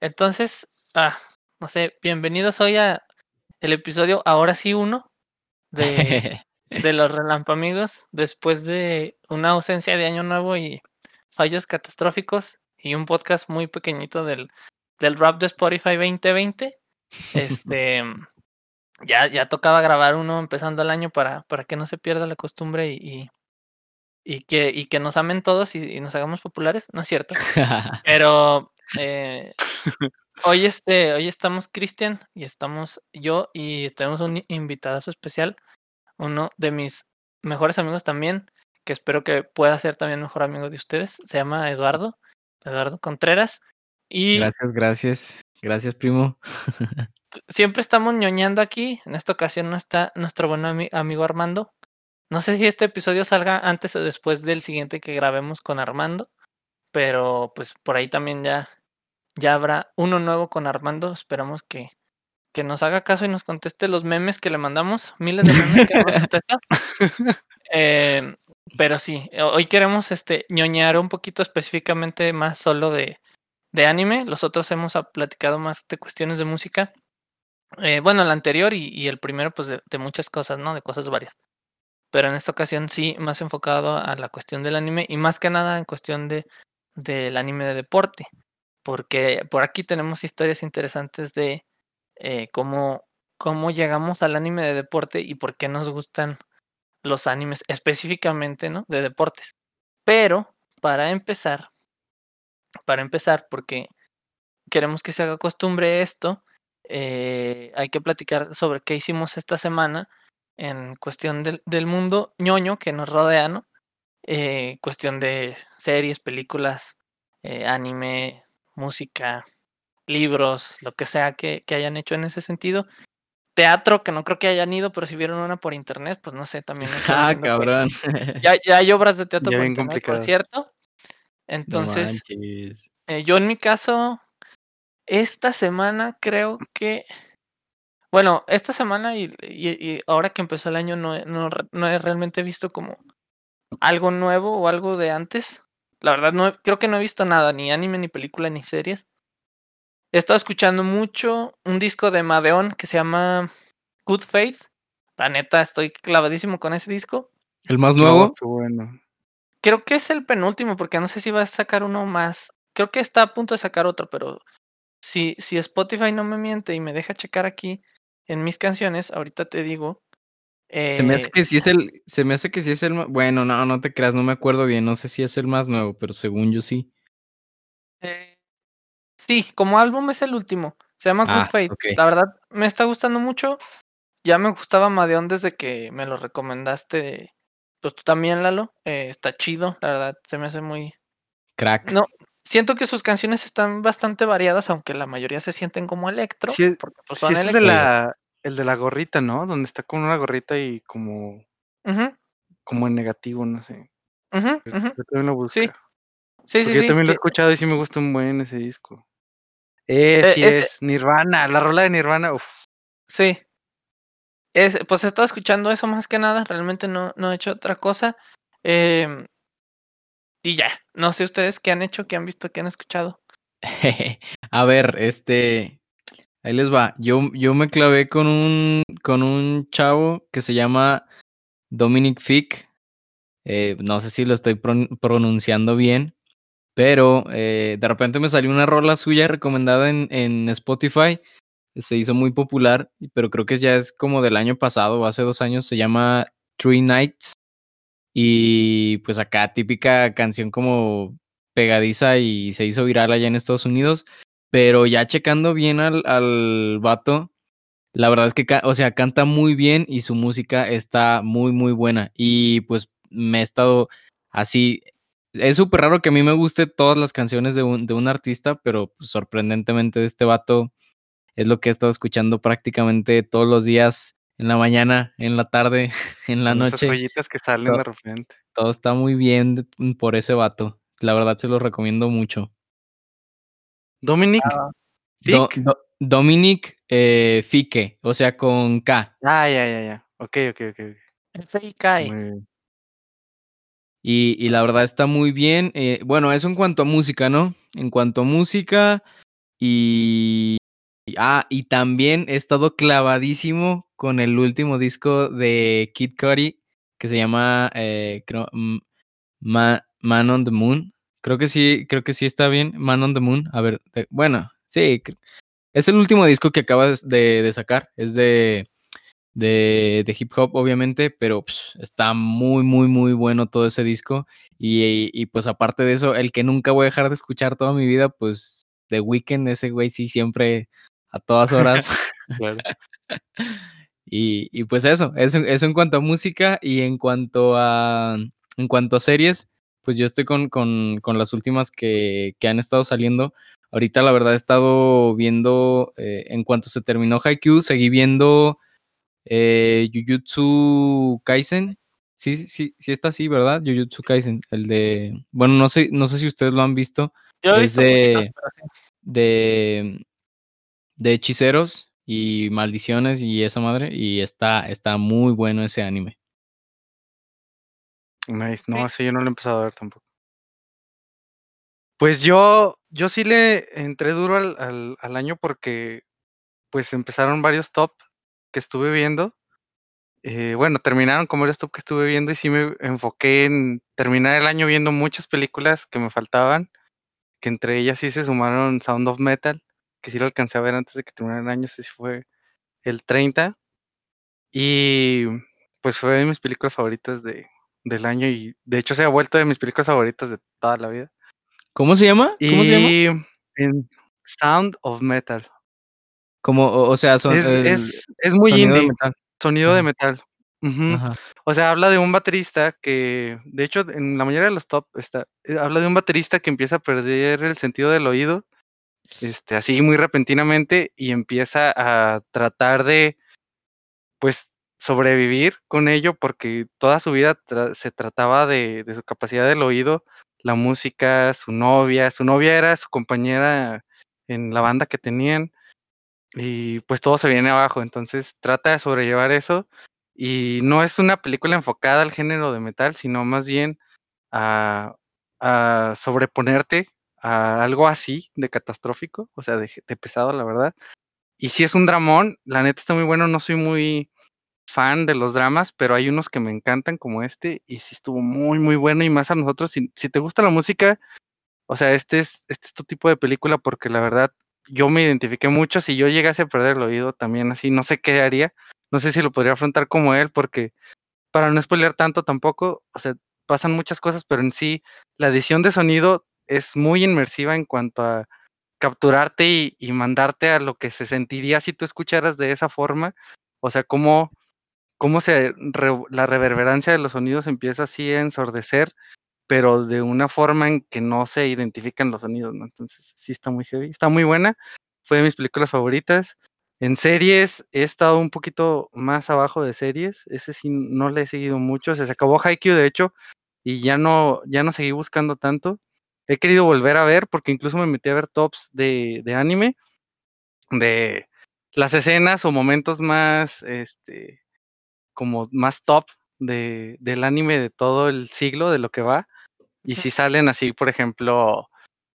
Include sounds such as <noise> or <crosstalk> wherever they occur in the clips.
Entonces, ah, no sé, bienvenidos hoy a el episodio ahora sí uno de, <laughs> de los Relampamigos después de una ausencia de año nuevo y fallos catastróficos y un podcast muy pequeñito del, del rap de Spotify 2020. Este <laughs> ya, ya tocaba grabar uno empezando el año para, para que no se pierda la costumbre y, y, que, y que nos amen todos y, nos hagamos populares, ¿no es cierto? <laughs> Pero eh, hoy, este, hoy estamos Cristian y estamos yo y tenemos un invitado especial, uno de mis mejores amigos también, que espero que pueda ser también mejor amigo de ustedes, se llama Eduardo, Eduardo Contreras. Y gracias, gracias, gracias primo. <laughs> siempre estamos ñoñando aquí. En esta ocasión no está nuestro buen amigo Armando. No sé si este episodio salga antes o después del siguiente que grabemos con Armando. Pero pues por ahí también ya, ya habrá uno nuevo con Armando. Esperamos que, que nos haga caso y nos conteste los memes que le mandamos. Miles de memes que nos <laughs> eh, pero sí, hoy queremos este ñoñar un poquito específicamente más solo de, de anime. Los otros hemos platicado más de cuestiones de música. Eh, bueno, el anterior y, el primero, pues de, muchas cosas, ¿no? De cosas varias. Pero en esta ocasión sí, más enfocado a la cuestión del anime y más que nada en cuestión de del anime de deporte. Porque por aquí tenemos historias interesantes de eh, cómo, cómo llegamos al anime de deporte y por qué nos gustan los animes específicamente, ¿no? De deportes. Pero, para empezar, para empezar, porque queremos que se haga costumbre esto, eh, hay que platicar sobre qué hicimos esta semana en cuestión del, del mundo ñoño que nos rodea, ¿no? Eh, cuestión de series, películas, eh, anime, música, libros, lo que sea que, que, hayan hecho en ese sentido. Teatro, que no creo que hayan ido, pero si vieron una por internet, pues no sé, también. <laughs> Ah, cabrón. <laughs> Ya, ya, hay obras de teatro por internet, por cierto. Entonces, yo en mi caso, esta semana creo que. Bueno, esta semana y, y, ahora que empezó el año no, no, no, he realmente visto como algo nuevo o algo de antes. La verdad, no creo que no he visto nada, ni anime, ni película, ni series. He estado escuchando mucho un disco de Madeon que se llama Good Faith. La neta, estoy clavadísimo con ese disco. ¿El más nuevo? bueno. Creo que es el penúltimo, porque no sé si va a sacar uno más. Creo que está a punto de sacar otro, pero si, si Spotify no me miente y me deja checar aquí en mis canciones, ahorita te digo. Se me hace eh, que sí es el, se me hace que sí es el, bueno, no, no te creas, no me acuerdo bien, no sé si es el más nuevo, pero según yo sí. Eh, sí, como álbum es el último, se llama Good ah, Fate. La verdad, me está gustando mucho. Ya me gustaba Madeon desde que me lo recomendaste. Pues tú también, Lalo. Eh, está chido, la verdad, se me hace muy. Crack. No, siento que sus canciones están bastante variadas, aunque la mayoría se sienten como electro. Sí, porque pues son el de la, el de la gorrita, ¿no? Donde está con una gorrita y como, como en negativo, no sé. Uh yo, también lo busco. Sí, sí, sí. Yo también lo he escuchado y sí me gusta un buen ese disco. Eh, eh sí es, Nirvana, la rola de Nirvana, uff. Sí. Es, pues he estado escuchando eso más que nada, realmente no, no he hecho otra cosa. Eh, y ya, no sé ustedes qué han hecho, qué han visto, qué han escuchado. <laughs> a ver, este, ahí les va. Yo, yo me clavé con un, con un chavo que se llama Dominic Fick. Eh, no sé si lo estoy pronunciando bien, pero eh, de repente me salió una rola suya recomendada en, en Spotify. Se hizo muy popular, pero creo que ya es como del año pasado o hace dos años. Se llama Three Nights y pues acá típica canción como pegadiza y se hizo viral allá en Estados Unidos. Pero ya checando bien al, al vato, la verdad es que, o sea, canta muy bien y su música está muy, muy buena. Y pues me he estado así. Es súper raro que a mí me guste todas las canciones de un, de un artista, pero pues, sorprendentemente de este vato es lo que he estado escuchando prácticamente todos los días en la mañana, en la tarde, <laughs> en la noche. Esas joyitas que salen de repente. Todo está muy bien por ese vato. La verdad se lo recomiendo mucho. Dominic. Ah, Dominic eh, Fique, o sea, con K. Ah, ya, ya, ya. Ok, ok, ok. F-I-K. Y, y la verdad está muy bien. Eh, bueno, eso en cuanto a música, ¿no? En cuanto a música, Y, ah, y también he estado clavadísimo con el último disco de Kid Cudi que se llama eh, creo, Man on the Moon. Creo que sí, creo que sí está bien. Man on the Moon. A ver, bueno, sí. Es el último disco que acabas de, sacar. Es de, de, hip hop, obviamente, pero pues, está muy, muy, muy bueno todo ese disco. Y, y, pues aparte de eso, el que nunca voy a dejar de escuchar toda mi vida, pues The Weeknd, ese güey sí siempre a todas horas. <laughs> <laughs> y, y, pues eso, eso, eso en cuanto a música y en cuanto a, en cuanto a series, pues yo estoy con, con, con las últimas que, que, han estado saliendo. Ahorita la verdad he estado viendo, eh, en cuanto se terminó Haikyuu, seguí viendo eh, Jujutsu Kaisen. Sí, sí, sí está así, ¿verdad? Jujutsu Kaisen, el de, bueno, no sé, no sé si ustedes lo han visto. Yo he visto de, de, de hechiceros y maldiciones y esa madre, y está, está muy bueno ese anime. Nice. No, así yo no lo he empezado a ver tampoco. Pues yo, yo sí le entré duro al, al, al año porque pues empezaron varios top que estuve viendo. Eh, bueno, terminaron como varios top que estuve viendo y sí me enfoqué en terminar el año viendo muchas películas que me faltaban, que entre ellas sí se sumaron Sound of Metal, que sí lo alcancé a ver antes de que terminara el año, sí fue el 30. Y pues fue de mis películas favoritas de, del año y de hecho se ha vuelto de mis películas favoritas de toda la vida. ¿Cómo se llama? ¿Cómo se llama? En Sound of Metal. Como, o, sea, son, es, es, muy indie. Sonido de metal. O sea, habla de un baterista que, de hecho, en la mayoría de los top está, eh, habla de un baterista que empieza a perder el sentido del oído, este, así muy repentinamente, y empieza a tratar de, pues, sobrevivir con ello porque toda su vida se trataba de, su capacidad del oído, la música, su novia, su novia era su compañera en la banda que tenían y pues todo se viene abajo, entonces trata de sobrellevar eso y no es una película enfocada al género de metal, sino más bien a, sobreponerte a algo así de catastrófico, o sea, de, de pesado, la verdad. Y si es un dramón, la neta está muy bueno, no soy muy fan de los dramas, pero hay unos que me encantan como este y sí estuvo muy muy bueno y más a nosotros si, si te gusta la música, o sea, este es este es tu tipo de película porque la verdad yo me identifiqué mucho si yo llegase a perder el oído también así, no sé qué haría, no sé si lo podría afrontar como él porque para no spoilear tanto tampoco, o sea, pasan muchas cosas, pero en sí la edición de sonido es muy inmersiva en cuanto a capturarte y, y mandarte a lo que se sentiría si tú escucharas de esa forma, o sea, cómo cómo se la reverberancia de los sonidos empieza así a ensordecer, pero de una forma en que no se identifican los sonidos, ¿no? Entonces, sí está muy heavy, está muy buena, fue de mis películas favoritas. En series he estado un poquito más abajo de series, ese sí no le he seguido mucho, se acabó Haikyuu de hecho y ya no ya no seguí buscando tanto. He querido volver a ver porque incluso me metí a ver tops de, de anime de las escenas o momentos más este como más top de, del anime de todo el siglo, de lo que va. Y si salen así, por ejemplo,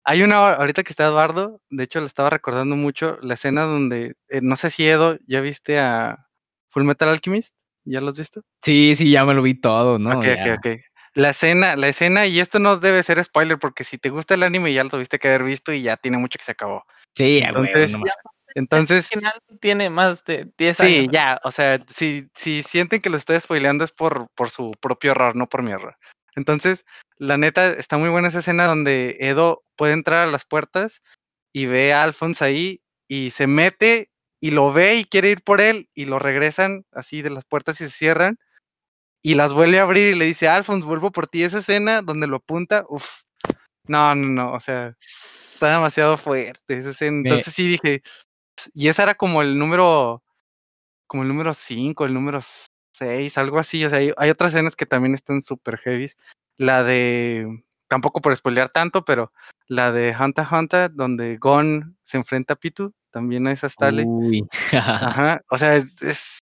hay una, ahorita que está Eduardo, de hecho le estaba recordando mucho, la escena donde, eh, no sé si Edo, ¿ya viste a Full Metal Alchemist? ¿Ya lo has visto? Sí, sí, ya me lo vi todo, ¿no? Ok, ok, ok. La escena, la escena, y esto no debe ser spoiler, porque si te gusta el anime ya lo tuviste que haber visto y ya tiene mucho que se acabó. Sí, Entonces, entonces. tiene más de 10 años. Sí, ya, o sea, si, si sienten que lo estoy spoileando es por, por su propio error, no por mi error. Entonces, la neta, está muy buena esa escena donde Edo puede entrar a las puertas y ve a Alphonse ahí y se mete y lo ve y quiere ir por él y lo regresan así de las puertas y se cierran y las vuelve a abrir y le dice, Alphonse, vuelvo por ti. Esa escena donde lo apunta, uff, no, no, no, o sea, está demasiado fuerte esa escena. Entonces sí dije, y ese era como el número, como el número 5, el número 6, algo así. O sea, hay, otras escenas que también están súper heavy. La de, tampoco por spoilear tanto, pero la de Hunter Hunter, donde Gon se enfrenta a Pitu, también a esa stale. Uy. <laughs> Ajá, o sea, es,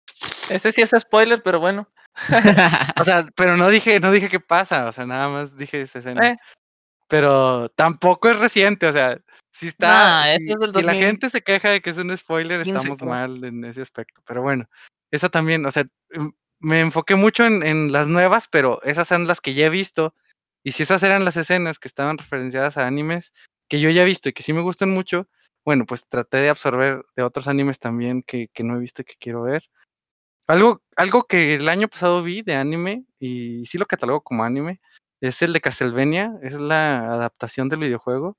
Este sí es spoiler, pero bueno. <laughs> o sea, pero no dije, no dije qué pasa, o sea, nada más dije esa escena. Eh. Pero tampoco es reciente, o sea, Si está. si, la gente se queja de que es un spoiler, estamos mal en ese aspecto. Pero bueno, esa también, o sea, me enfoqué mucho en, en, las nuevas, pero esas son las que ya he visto. Y si esas eran las escenas que estaban referenciadas a animes que yo ya he visto y que sí me gustan mucho, bueno, pues traté de absorber de otros animes también que, que no he visto y que quiero ver. Algo, algo que el año pasado vi de anime, y sí lo catalogo como anime, es el de Castlevania, es la adaptación del videojuego.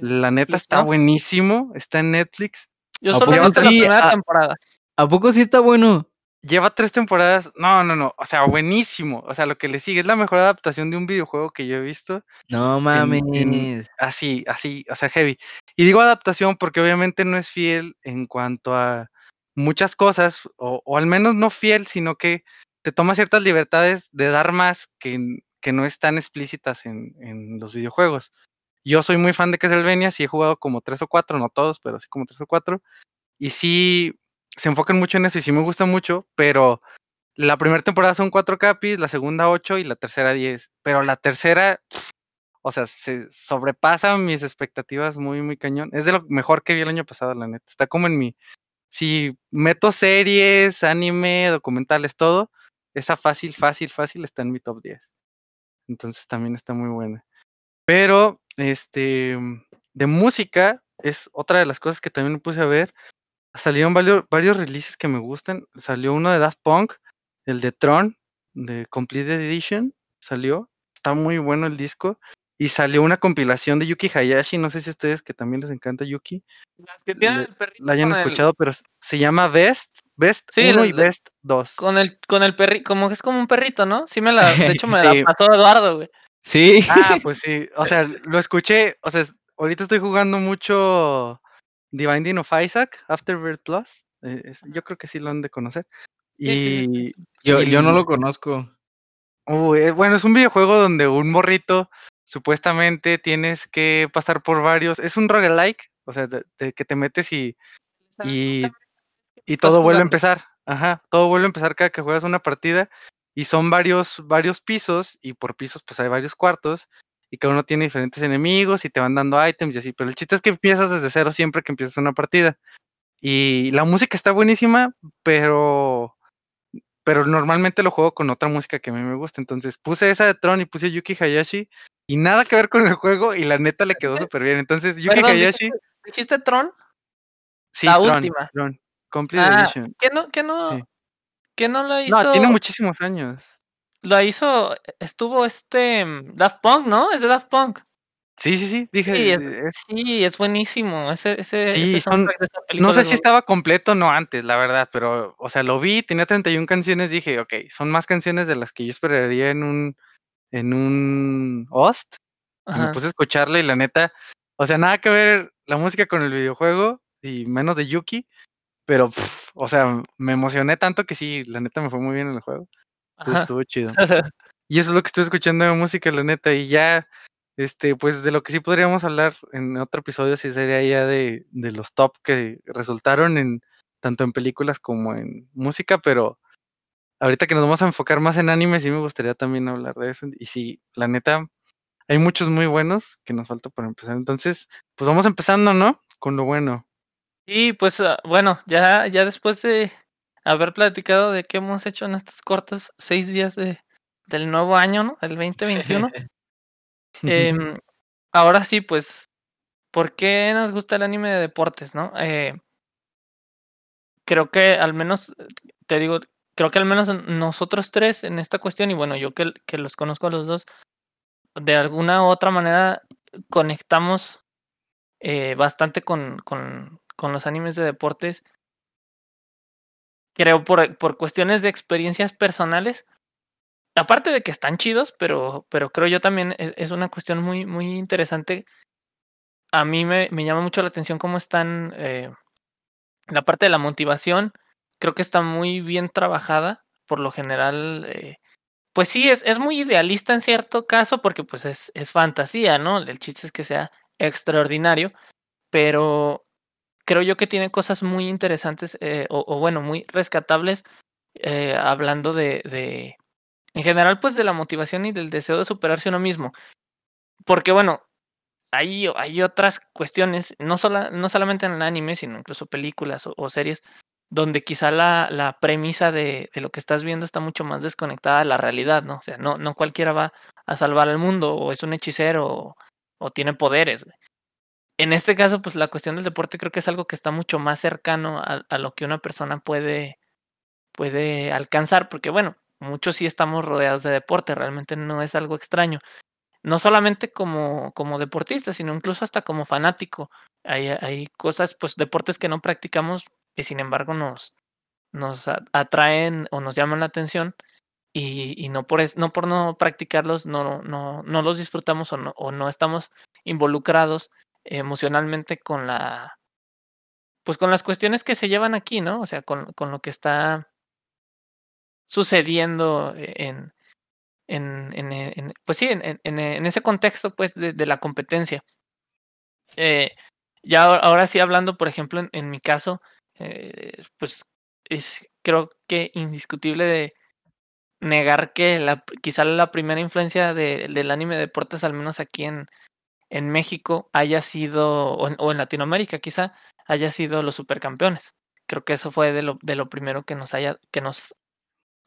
La neta está buenísimo, está en Netflix. Yo solo he visto la primera temporada. ¿A poco sí está bueno? Lleva tres temporadas. No, no, no. O sea, buenísimo. O sea, lo que le sigue es la mejor adaptación de un videojuego que yo he visto. No mames. así, así, o sea, heavy. Y digo adaptación porque obviamente no es fiel en cuanto a muchas cosas, o, o al menos no fiel, sino que te toma ciertas libertades de dar más que, que no están explícitas en, en, los videojuegos. Yo soy muy fan de Castlevania, sí he jugado como tres o cuatro, no todos, pero sí como tres o cuatro. Y sí se enfocan mucho en eso y sí me gusta mucho, pero la primera temporada son cuatro capis, la segunda ocho y la tercera diez. Pero la tercera, o sea, se sobrepasa mis expectativas muy, muy cañón. Es de lo mejor que vi el año pasado, la neta. Está como en mi. Si meto series, anime, documentales, todo, esa fácil, fácil, fácil está en mi top 10. Entonces también está muy buena. Pero, este, de música es otra de las cosas que también me puse a ver. Salieron varios, varios releases que me gustan. Salió uno de Daft Punk, el de Tron, de Complete Edition. Salió. Está muy bueno el disco. Y salió una compilación de Yuki Hayashi. No sé si a ustedes que también les encanta Yuki. la hayan escuchado, pero se llama Best Best 1 y Best 2. Con el, con el perrito, como que es como un perrito, ¿no? Sí me la, de hecho <laughs> me la pasó Eduardo, güey. Sí. Ah, pues <laughs> sí. O sea, lo escuché, o sea, ahorita estoy jugando mucho Divine of Isaac, Afterbirth Plus. Eh, yo creo que sí lo han de conocer. Y, yo, yo no lo conozco. Eh, bueno, es un videojuego donde un morrito supuestamente tienes que pasar por varios. Es un roguelike, o sea, de que te metes y, y y todo vuelve a empezar. Ajá, todo vuelve a empezar cada que juegas una partida y son varios, varios pisos y por pisos pues hay varios cuartos y cada uno tiene diferentes enemigos y te van dando ítems y así, pero el chiste es que empiezas desde cero siempre que empiezas una partida. Y la música está buenísima, pero pero normalmente lo juego con otra música que a mí me gusta, entonces puse esa de Tron y puse Yuki Hayashi y nada que ver con el juego y la neta le quedó súper bien. Entonces Yuki Hayashi ¿Dijiste Tron? Sí, la última. Complete ah, Edition. ¿Qué no, qué no, qué no lo hizo? No, tiene muchísimos años. Lo hizo, estuvo este mm, Daft Punk, ¿no? Es de Daft Punk. Sí, sí, sí, dije. Sí, es, sí, es buenísimo. Ese, ese, sí, no sé si estaba completo no antes, la verdad, pero, o sea, lo vi, tenía 31 canciones, dije, ok, son más canciones de las que yo esperaría en un, en un host. Y me puse a escucharla y la neta, o sea, nada que ver la música con el videojuego y menos de Yuki, pero, o sea, me emocioné tanto que sí, la neta me fue muy bien en el juego. estuvo chido. <laughs> y eso es lo que estoy escuchando de música, la neta. Y ya, este, pues de lo que sí podríamos hablar en otro episodio, sí sería ya de, de los top que resultaron en tanto en películas como en música, pero ahorita que nos vamos a enfocar más en anime, sí me gustaría también hablar de eso. Y sí, la neta, hay muchos muy buenos que nos falta por empezar. Entonces, pues vamos empezando, ¿no? Con lo bueno. Y pues ah, bueno, ya, ya después de haber platicado de qué hemos hecho en estos cortos seis días de, del nuevo año, ¿no? El 2021. <laughs> Em, ahora sí, pues, ¿por qué nos gusta el anime de deportes, no? Eh, creo que al menos, te digo, creo que al menos nosotros tres en esta cuestión, y bueno, yo que, que los conozco a los dos, de alguna u otra manera conectamos eh, bastante con, con, con los animes de deportes, creo por, por cuestiones de experiencias personales, aparte de que están chidos, pero, pero creo yo también es, es una cuestión muy, muy interesante. A mí me, me llama mucho la atención cómo están eh, la parte de la motivación. Creo que está muy bien trabajada. Por lo general, eh, pues sí, es, es muy idealista en cierto caso, porque pues es, es fantasía, ¿no? El chiste es que sea extraordinario, pero creo yo que tiene cosas muy interesantes eh, o, bueno, muy rescatables, eh, hablando de, de, en general, pues de la motivación y del deseo de superarse uno mismo. Porque bueno, hay, hay otras cuestiones, no, no solamente en el anime, sino incluso películas o, series, donde quizá la, la premisa de, lo que estás viendo está mucho más desconectada de la realidad, ¿no? O sea, no, no cualquiera va a salvar al mundo, o es un hechicero, o, o tiene poderes. En este caso, pues la cuestión del deporte creo que es algo que está mucho más cercano a, a lo que una persona puede, puede alcanzar, porque bueno, muchos sí estamos rodeados de deporte, realmente no es algo extraño no solamente como, como deportista, sino incluso hasta como fanático. Hay, hay cosas, pues deportes que no practicamos que sin embargo nos, nos atraen o nos llaman la atención y, y no, por no por no practicarlos no, no, no los disfrutamos o no, o no estamos involucrados emocionalmente con la pues con las cuestiones que se llevan aquí, ¿no? O sea, con, con lo que está sucediendo en, en, en, pues sí, en, en, ese contexto pues de, de la competencia. Eh, ya ahora sí hablando, por ejemplo, en, mi caso, eh, pues es creo que indiscutible de negar que la, quizá la primera influencia de, del anime de deportes, al menos aquí en, en México, haya sido, o en, o en Latinoamérica quizá, haya sido los supercampeones. Creo que eso fue de lo, de lo primero que nos haya, que nos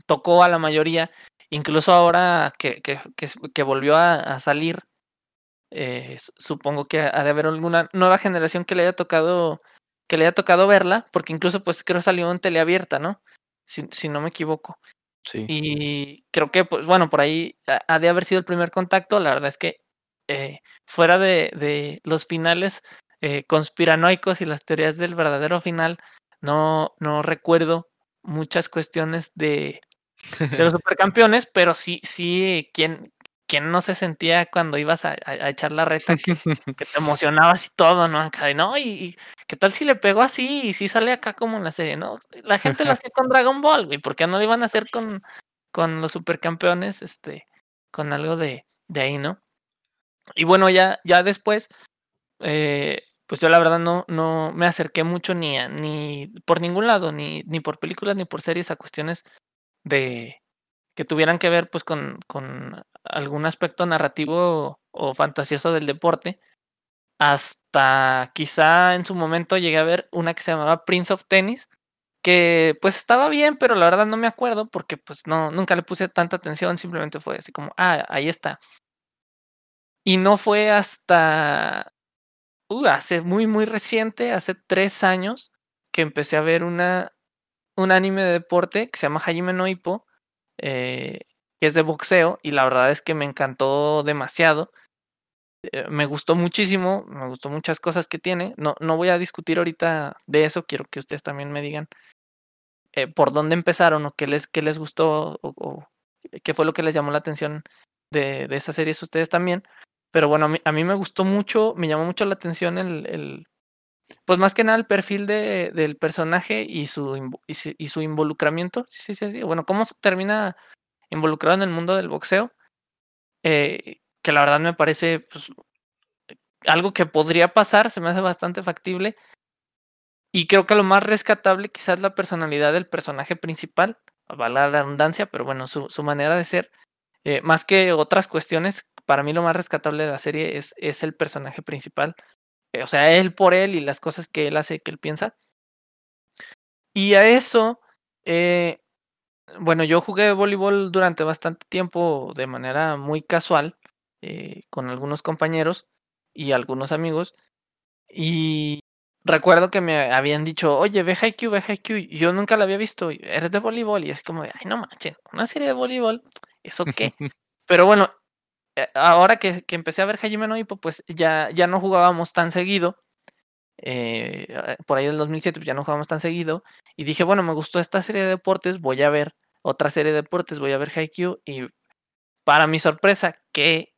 tocó a la mayoría Incluso ahora que, que, que, volvió a, salir, eh, supongo que ha de haber alguna nueva generación que le haya tocado que le haya tocado verla, porque incluso pues creo salió en teleabierta, ¿no? Si, si no me equivoco. Sí. Y creo que, pues bueno, por ahí ha de haber sido el primer contacto. La verdad es que eh, fuera de, de, los finales eh, conspiranoicos y las teorías del verdadero final, no, no recuerdo muchas cuestiones de, de los <laughs> supercampeones, pero sí, sí, ¿quién, quién no se sentía cuando ibas a, echar la reta que, te emocionabas y todo, ¿no? Acá no, y, qué tal si le pegó así y si sale acá como en la serie, ¿no? La gente lo <laughs> hacía con Dragon Ball, güey, ¿por qué no lo iban a hacer con, con los supercampeones, este, con algo de, de ahí, ¿no? Y bueno, ya, ya después, eh, pues yo la verdad no, no me acerqué mucho ni a, ni por ningún lado, ni, ni por películas ni por series a cuestiones de que tuvieran que ver pues con, con algún aspecto narrativo o fantasioso del deporte. Hasta quizá en su momento llegué a ver una que se llamaba Prince of Tennis, que pues estaba bien, pero la verdad no me acuerdo porque pues no, nunca le puse tanta atención, simplemente fue así como, ah, ahí está. Y no fue hasta, uh, hace muy, muy reciente, hace tres años, que empecé a ver una un anime de deporte que se llama Hajime no Ippo, eh, que es de boxeo, y la verdad es que me encantó demasiado. Eh, me gustó muchísimo, me gustó muchas cosas que tiene. No, no voy a discutir ahorita de eso, quiero que ustedes también me digan eh, por dónde empezaron o qué les, qué les gustó o, qué fue lo que les llamó la atención de, de esas series ustedes también. Pero bueno, a mí, a mí, me gustó mucho, me llamó mucho la atención el, pues más que nada el perfil de, del personaje y su, y su, involucramiento. Sí, sí, sí. Bueno, cómo termina involucrado en el mundo del boxeo. Eh, que la verdad me parece pues, algo que podría pasar, se me hace bastante factible. Y creo que lo más rescatable quizás la personalidad del personaje principal, va la redundancia, pero bueno, su, su manera de ser, eh, más que otras cuestiones, para mí lo más rescatable de la serie es, es el personaje principal. Eh, o sea, él por él y las cosas que él hace, que él piensa. Y a eso, eh, bueno, yo jugué voleibol durante bastante tiempo de manera muy casual, eh, con algunos compañeros y algunos amigos. Y recuerdo que me habían dicho, oye, ve Haikyuu, ve Haikyuu. Yo nunca lo había visto, eres de voleibol. Y es como de, ay, no manches, una serie de voleibol, ¿eso qué? Pero bueno, eh, ahora que, que, empecé a ver Hajime no Ippo, pues ya, ya no jugábamos tan seguido. Eh, eh, por ahí del 2007 pues ya no jugábamos tan seguido. Y dije, bueno, me gustó esta serie de deportes, voy a ver otra serie de deportes, voy a ver Haikyuu. Y para mi sorpresa, qué,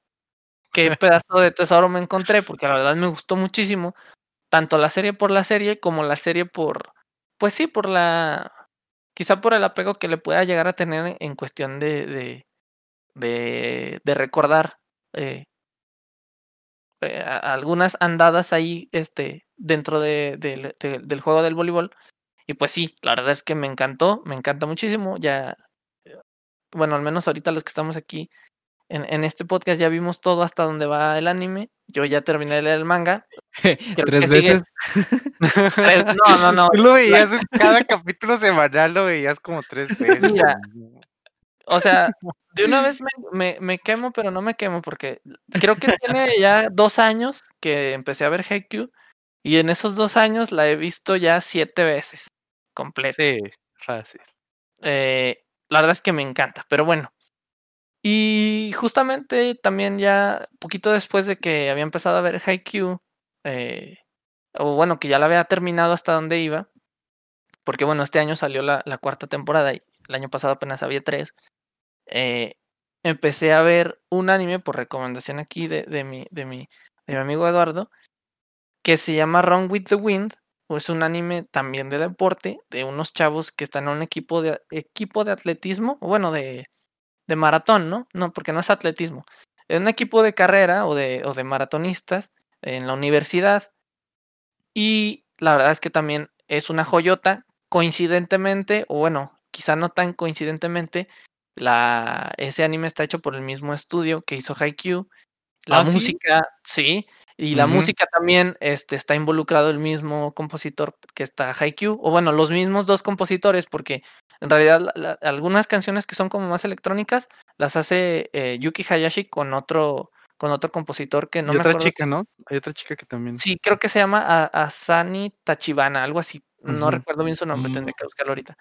qué <laughs> pedazo de tesoro me encontré, porque la verdad me gustó muchísimo. Tanto la serie por la serie como la serie por, pues sí, por la, quizá por el apego que le pueda llegar a tener en cuestión de, de de, de recordar eh, eh, algunas andadas ahí este, dentro de, del juego del voleibol. Y pues sí, la verdad es que me encantó, me encanta muchísimo. Ya, bueno, al menos ahorita los que estamos aquí en, este podcast ya vimos todo hasta donde va el anime. Yo ya terminé de leer el manga. <laughs> ¿Tres veces? <laughs> no, no, no. Tú lo veías cada capítulo semanal, lo veías como tres <laughs> veces. o sea, de una <laughs> vez me, me, quemo, pero no me quemo, porque creo que tiene ya dos años que empecé a ver Haikyuu, y en esos dos años la he visto ya siete veces, completa. Sí, fácil. Eh, la verdad es que me encanta, pero bueno, y justamente también ya poquito después de que había empezado a ver Haikyuu, eh, o bueno, que ya la había terminado hasta donde iba, porque bueno, este año salió la, cuarta temporada y el año pasado apenas había tres, eh, empecé a ver un anime por recomendación aquí de, de, mi, de, mi, de mi amigo Eduardo, que se llama Run with the Wind, es un anime también de deporte, de unos chavos que están en un equipo de, equipo de atletismo, bueno, de de maratón, ¿no? No, porque no es atletismo. Es un equipo de carrera o de, o de maratonistas en la universidad. Y la verdad es que también es una joyota. Coincidentemente, o bueno, quizá no tan coincidentemente, la, ese anime está hecho por el mismo estudio que hizo Haikyuu. La ¿Ah, música, sí, y la música también este, está involucrado el mismo compositor que está Haikyuu, o bueno, los mismos dos compositores, porque en realidad, algunas canciones que son como más electrónicas las hace eh, Yuki Hayashi con otro con otro compositor que no me otra chica, ¿no? Hay otra chica que también. Sí, creo que se llama Asani Tachibana, algo así. No recuerdo bien su nombre, tendré mm. que buscarlo ahorita.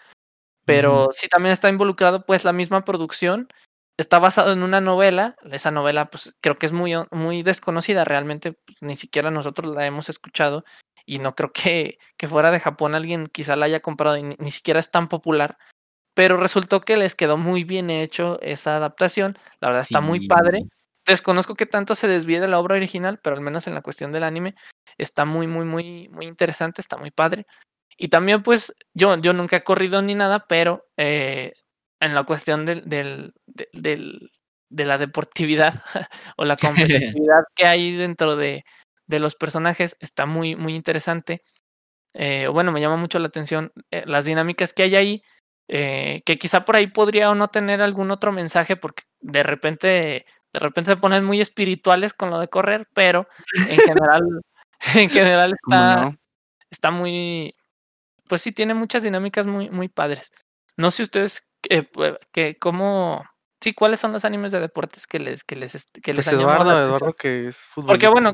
Pero sí también está involucrado pues la misma producción. Está basado en una novela. Esa novela pues creo que es muy, muy desconocida. Realmente pues, ni siquiera nosotros la hemos escuchado. Y no creo que, que fuera de Japón alguien quizá la haya comprado y ni siquiera es tan popular pero resultó que les quedó muy bien hecho esa adaptación. La verdad está muy padre. Desconozco que tanto se desvíe de la obra original, pero al menos en la cuestión del anime está muy, muy, muy, muy interesante, está muy padre. Y también, pues, yo, yo nunca he corrido ni nada, pero eh, en la cuestión del, del, de la deportividad <laughs> o la <laughs> competitividad que hay dentro de, de, los personajes está muy, muy interesante. Eh, bueno, me llama mucho la atención eh, las dinámicas que hay ahí eh, que quizá por ahí podría o no tener algún otro mensaje porque de repente de repente se ponen muy espirituales con lo de correr, pero en general <laughs> en general está está muy pues sí tiene muchas dinámicas muy muy padres. No sé ustedes eh, que cómo sí cuáles son los animes de deportes que les que les que les pues Eduardo, Eduardo que es Porque bueno,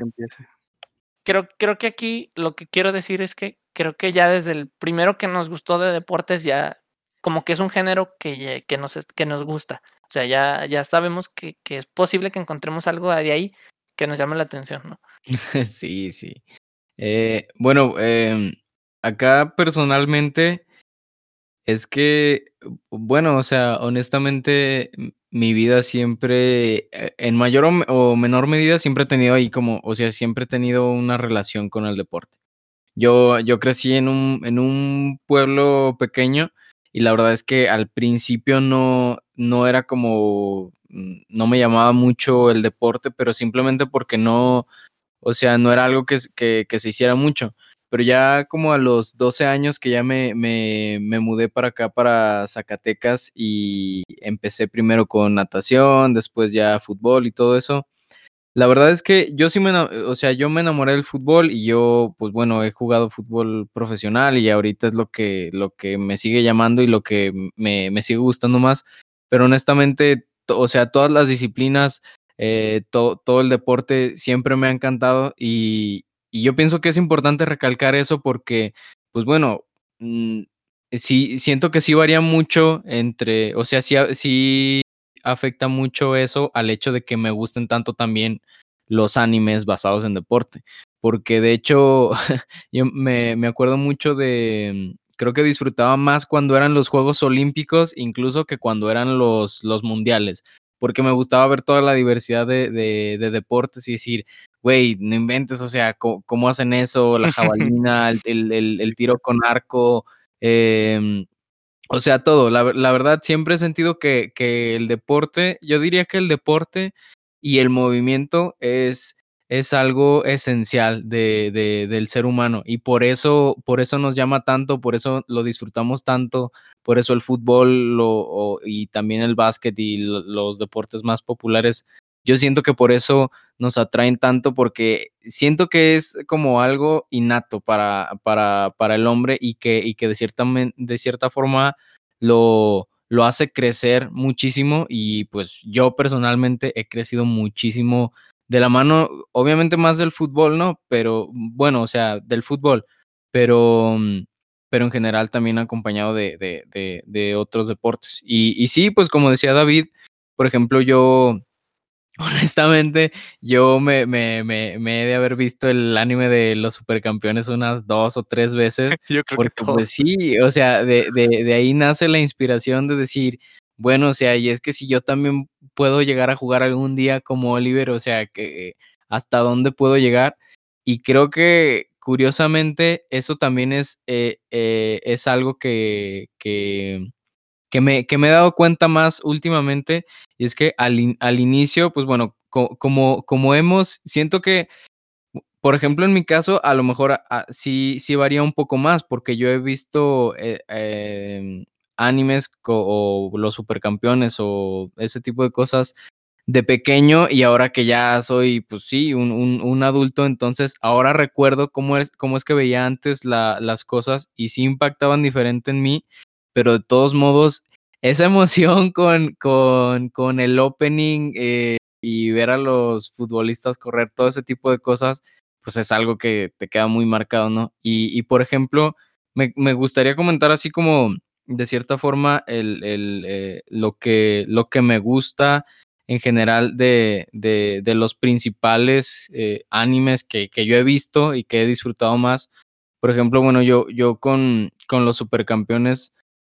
creo creo que aquí lo que quiero decir es que creo que ya desde el primero que nos gustó de deportes ya como que es un género que, que, nos, que nos gusta. O sea, ya, ya sabemos que, que, es posible que encontremos algo de ahí que nos llame la atención, ¿no? <laughs> sí, sí. Eh, bueno, em, acá personalmente es que, bueno, o sea, honestamente, mi vida siempre, eh, en mayor o, menor medida, siempre he tenido ahí como, o sea, siempre he tenido una relación con el deporte. Yo, yo crecí en un, en un pueblo pequeño y la verdad es que al principio no, no era como, mm, no me llamaba mucho el deporte, pero simplemente porque no, o sea, no era algo que, que, se hiciera mucho. Pero ya como a los 12 años que ya me, me, me, mudé para acá, para Zacatecas, y empecé primero con natación, después ya fútbol y todo eso, la verdad es que yo sí me, o sea, yo me enamoré del fútbol y yo, pues bueno, he jugado fútbol profesional y ahorita es lo que, lo que me sigue llamando y lo que me, me sigue gustando más. Pero honestamente, o sea, todas las disciplinas, eh, todo el deporte siempre me ha encantado y, y, yo pienso que es importante recalcar eso porque, pues bueno, mm, sí, siento que sí varía mucho entre, o sea, sí, sí afecta mucho eso al hecho de que me gusten tanto también los animes basados en deporte. Porque de hecho, <laughs> yo me, me acuerdo mucho de, creo que disfrutaba más cuando eran los Juegos Olímpicos, incluso que cuando eran los, los mundiales, porque me gustaba ver toda la diversidad de, de, deportes y decir, güey, no inventes, o sea, ¿cómo, hacen eso? La <laughs> jabalina, el, el, el, tiro con arco, eh, o sea, todo. La, verdad, siempre he sentido que, que, el deporte, yo diría que el deporte y el movimiento es, es algo esencial de, de, del ser humano y por eso, por eso nos llama tanto, por eso lo disfrutamos tanto, por eso el fútbol lo, y también el básquet y los deportes más populares yo siento que por eso nos atraen tanto, porque siento que es como algo innato para, para, para el hombre y que, y que de, cierta, de cierta forma lo, lo hace crecer muchísimo y pues yo personalmente he crecido muchísimo de la mano, obviamente más del fútbol, ¿no? Pero bueno, o sea, del fútbol, pero, pero en general también acompañado de, de otros deportes. Y, y sí, pues como decía David, por ejemplo, yo Honestamente, yo me, me, me, me, he de haber visto el anime de los supercampeones unas dos o tres veces. <laughs> Yo creo porque, pues sí, o sea, de, de, de, ahí nace la inspiración de decir, bueno, o sea, y es que si yo también puedo llegar a jugar algún día como Oliver, o sea, que hasta dónde puedo llegar. Y creo que curiosamente eso también es, eh, eh, es algo que, que que me, que me he dado cuenta más últimamente, y es que al, al inicio, pues bueno, como, como hemos, siento que, por ejemplo, en mi caso, a lo mejor sí, sí varía un poco más, porque yo he visto eh, em, animes o los supercampeones o ese tipo de cosas de pequeño y ahora que ya soy, pues sí, un, un, adulto, entonces ahora recuerdo cómo es, cómo es que veía antes la, las cosas y sí impactaban diferente en mí pero de todos modos, esa emoción con, con, con el opening eh, y ver a los futbolistas correr, todo ese tipo de cosas, pues es algo que te queda muy marcado, ¿no? Y, y por ejemplo, me, me, gustaría comentar así como, de cierta forma, el, el, eh, lo, que, lo que me gusta en general de, de, de los principales eh, animes que, que, yo he visto y que he disfrutado más. Por ejemplo, bueno, yo, yo con, con los supercampeones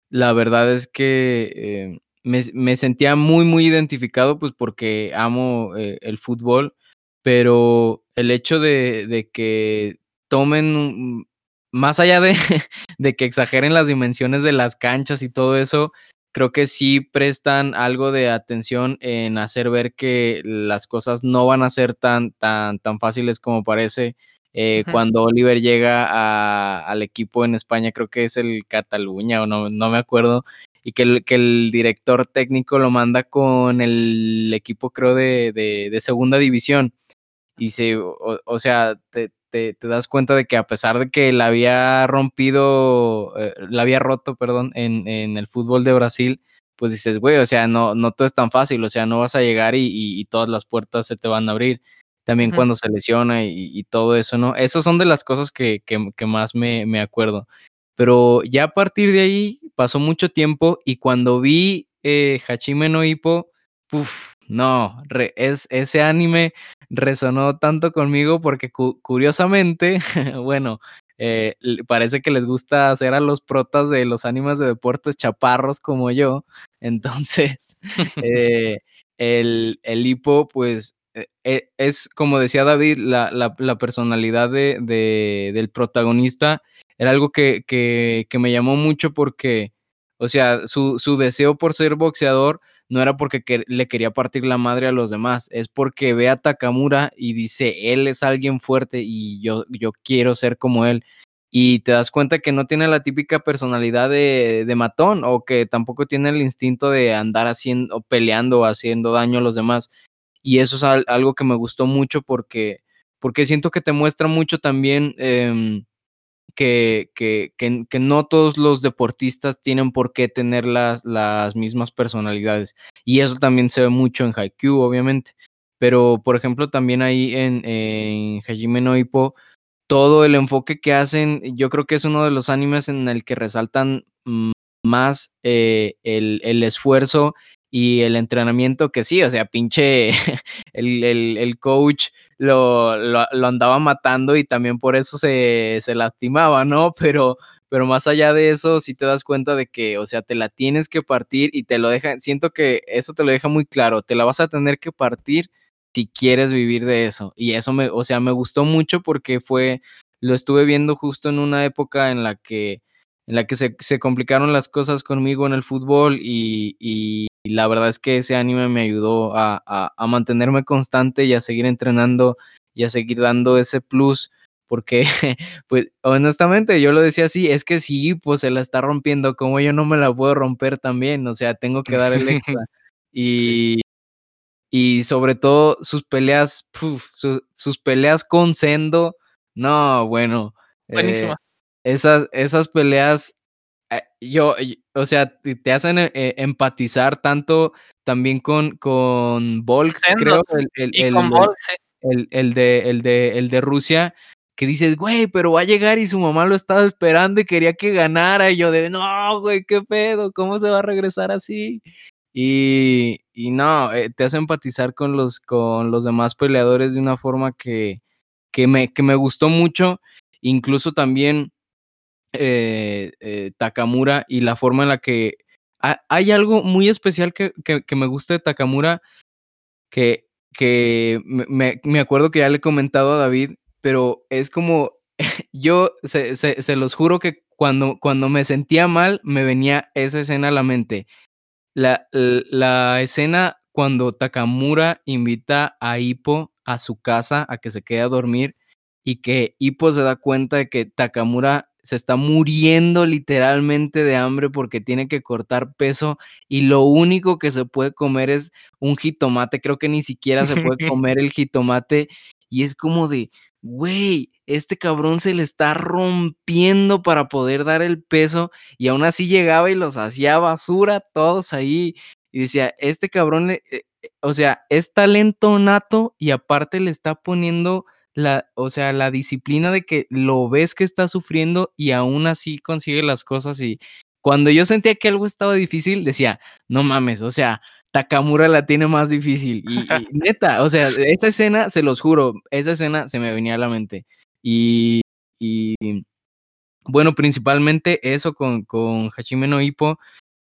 la verdad es que eh, me, me, sentía muy, muy identificado, pues porque amo eh, el fútbol, pero el hecho de, de que tomen, más allá de, <laughs> de que exageren las dimensiones de las canchas y todo eso, creo que sí prestan algo de atención en hacer ver que las cosas no van a ser tan, tan, tan fáciles como parece eh, cuando Oliver llega a, al equipo en España, creo que es el Cataluña o no, no me acuerdo, y que el, que el director técnico lo manda con el equipo, creo, de, de, de segunda división. Y se, o, o sea, te, te, te, das cuenta de que a pesar de que la había rompido, eh, la había roto, perdón, en, en, el fútbol de Brasil, pues dices, güey, o sea, no, no todo es tan fácil, o sea, no vas a llegar y, y, y todas las puertas se te van a abrir también uh -huh. cuando se lesiona y, y, todo eso, ¿no? Esas son de las cosas que, que, que más me, me, acuerdo. Pero ya a partir de ahí pasó mucho tiempo y cuando vi eh, Hachime no Hippo, uff, no, re, es, ese anime resonó tanto conmigo porque cu curiosamente, <laughs> bueno, eh, parece que les gusta hacer a los protas de los animes de deportes chaparros como yo. <laughs> Entonces, <laughs> eh, el, el hipo, pues es como decía David, la, la, personalidad de, de, del protagonista era algo que, que, me llamó mucho porque, o sea, su, su deseo por ser boxeador no era porque que, le quería partir la madre a los demás, es porque ve a Takamura y dice, él es alguien fuerte y yo, yo quiero ser como él. Y te das cuenta que no tiene la típica personalidad de, de matón o que tampoco tiene el instinto de andar haciendo, peleando o haciendo daño a los demás y eso es algo que me gustó mucho porque, porque siento que te muestra mucho también eh, que, que, que, que, no todos los deportistas tienen por qué tener las, las mismas personalidades. Y eso también se ve mucho en Haikyuu, obviamente. Pero, por ejemplo, también ahí en, Hajime no todo el enfoque que hacen, yo creo que es uno de los animes en el que resaltan más eh, el, el esfuerzo y el entrenamiento que sí, o sea, pinche <laughs> el, el, el coach lo, lo, lo, andaba matando y también por eso se, se lastimaba, ¿no? Pero, pero más allá de eso, sí te das cuenta de que, o sea, te la tienes que partir y te lo deja, siento que eso te lo deja muy claro, te la vas a tener que partir si quieres vivir de eso. Y eso me, o sea, me gustó mucho porque fue, lo estuve viendo justo en una época en la que en la que se, se complicaron las cosas conmigo en el fútbol y, y, y la verdad es que ese anime me ayudó a, a, a, mantenerme constante y a seguir entrenando y a seguir dando ese plus porque, <laughs> pues, honestamente, yo lo decía así, es que sí, pues se la está rompiendo, como yo no me la puedo romper también, o sea, tengo que dar el <laughs> extra. y, y sobre todo sus peleas, sus peleas con Sendo, no, bueno. Buenísimas. Eh, esas, esas peleas, yo, o sea, te hacen eh, empatizar tanto también con, con Volk, creo, el, el, el, el, de, el, de, el de Rusia, que dices, güey, pero va a llegar y su mamá lo estaba esperando y quería que ganara. Y yo de, no, güey, qué pedo, ¿cómo se va a regresar así? Y, y no, eh, te hace empatizar con los, con los demás peleadores de una forma que, que, me, que me gustó mucho. Incluso también eh, eh, Takamura y la forma en la que... hay algo muy especial que, que, me gusta de Takamura, que, que me, me acuerdo que ya le he comentado a David, pero es como, <laughs> yo se, se, los juro que cuando, cuando me sentía mal, me venía esa escena a la mente. La, la, escena cuando Takamura invita a Hippo a su casa a que se quede a dormir y que Hippo se da cuenta de que Takamura se está muriendo literalmente de hambre porque tiene que cortar peso y lo único que se puede comer es un jitomate, creo que ni siquiera se puede <laughs> comer el jitomate y es como de, güey, este cabrón se le está rompiendo para poder dar el peso y aún así llegaba y los hacía basura todos ahí y decía, este cabrón, eh, eh, o sea, es talento nato y aparte le está poniendo la, o sea, la disciplina de que lo ves que está sufriendo y aún así consigue las cosas y cuando yo sentía que algo estaba difícil, decía, no mames, o sea, Takamura la tiene más difícil. Y, <laughs> neta, o sea, esa escena, se los juro, esa escena se me venía a la mente. Y, y bueno, principalmente eso con, con Hachime no Hippo.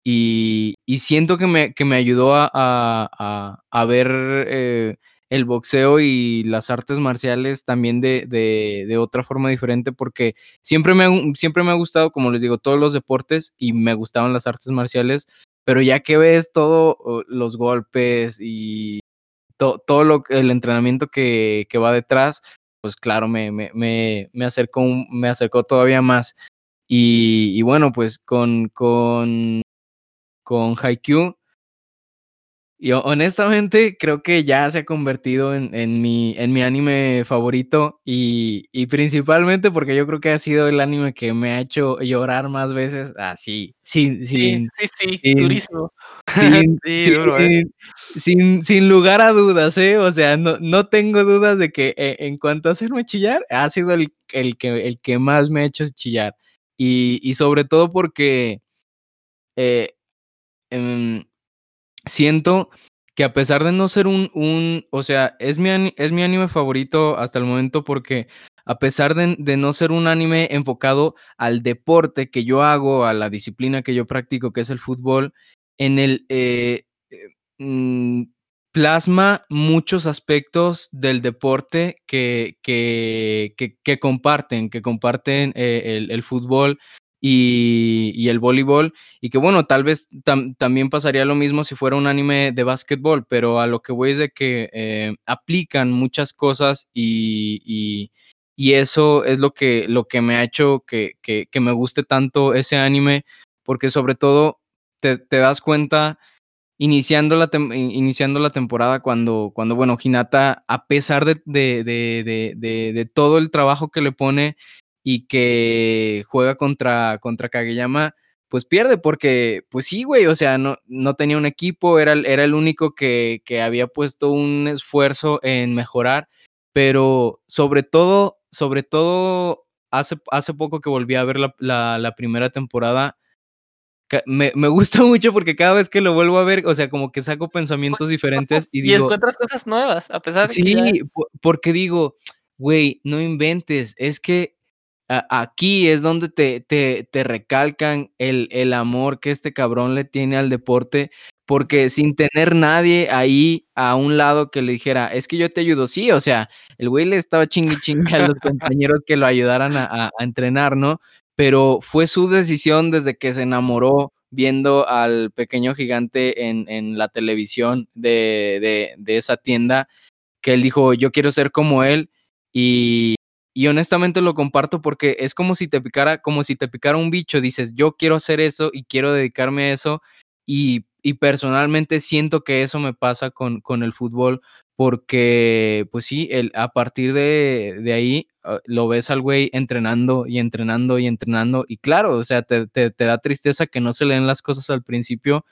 Y, y, siento que me, que me ayudó a, a, a ver eh, el boxeo y las artes marciales también de, de, de, otra forma diferente, porque siempre me, siempre me ha gustado, como les digo, todos los deportes y me gustaban las artes marciales, pero ya que ves todos los golpes y todo lo, el entrenamiento que, que va detrás, pues claro, me, me, me, me, acercó, me todavía más. Y, bueno, pues con, con, con yo honestamente creo que ya se ha convertido en, en, mi, en mi anime favorito y, y, principalmente porque yo creo que ha sido el anime que me ha hecho llorar más veces así, sin, sin, sí, sí, <laughs> sí, durísimo. Sin, ¿eh? sin, sin, lugar a dudas, ¿eh? O sea, no, no tengo dudas de que eh, en cuanto a hacerme chillar, ha sido el, el, que, el que más me ha hecho chillar. Y, y sobre todo porque eh, em, siento que a pesar de no ser un, un o sea, es mi, es mi anime favorito hasta el momento porque a pesar de, de, no ser un anime enfocado al deporte que yo hago, a la disciplina que yo practico, que es el fútbol, en el eh, eh mm, plasma muchos aspectos del deporte que, que, que, comparten, que comparten eh, el, el, fútbol y, el voleibol. Y que bueno, tal vez también pasaría lo mismo si fuera un anime de básquetbol, pero a lo que voy es de que eh, aplican muchas cosas y, y, eso es lo que, lo que me ha hecho que, que, me guste tanto ese anime, porque sobre todo te, te das cuenta iniciando la, iniciando la temporada cuando, cuando, bueno, Hinata, a pesar de, de, de, de, todo el trabajo que le pone y que juega contra, contra Kageyama, pues pierde porque, pues sí, güey, o sea, no, no tenía un equipo, era, era el único que, que había puesto un esfuerzo en mejorar, pero sobre todo, sobre todo, hace, hace poco que volví a ver la, la, la primera temporada, me, me, <laughs> gusta mucho porque cada vez que lo vuelvo a ver, o sea, como que saco pensamientos diferentes y, y digo... encuentras cosas nuevas, a pesar de sí, que... Sí, porque digo, güey, no inventes, es que aquí es donde te, te, te recalcan el, el, amor que este cabrón le tiene al deporte, porque sin tener nadie ahí a un lado que le dijera, es que yo te ayudo, sí, o sea, el güey le estaba chingui chingue a los <laughs> compañeros que lo ayudaran a, a, a entrenar, ¿no? Pero fue su decisión desde que se enamoró viendo al pequeño gigante en, en la televisión de, de, de esa tienda, que él dijo, yo quiero ser como él, Y, y honestamente lo comparto porque es como si te picara, como si te picara un bicho, dices, yo quiero hacer eso y quiero dedicarme a eso y, personalmente siento que eso me pasa con, con el fútbol porque, pues sí, el, a partir de, de ahí uh, lo ves al güey entrenando y entrenando y entrenando y claro, o sea, te da tristeza que no se leen las cosas al principio,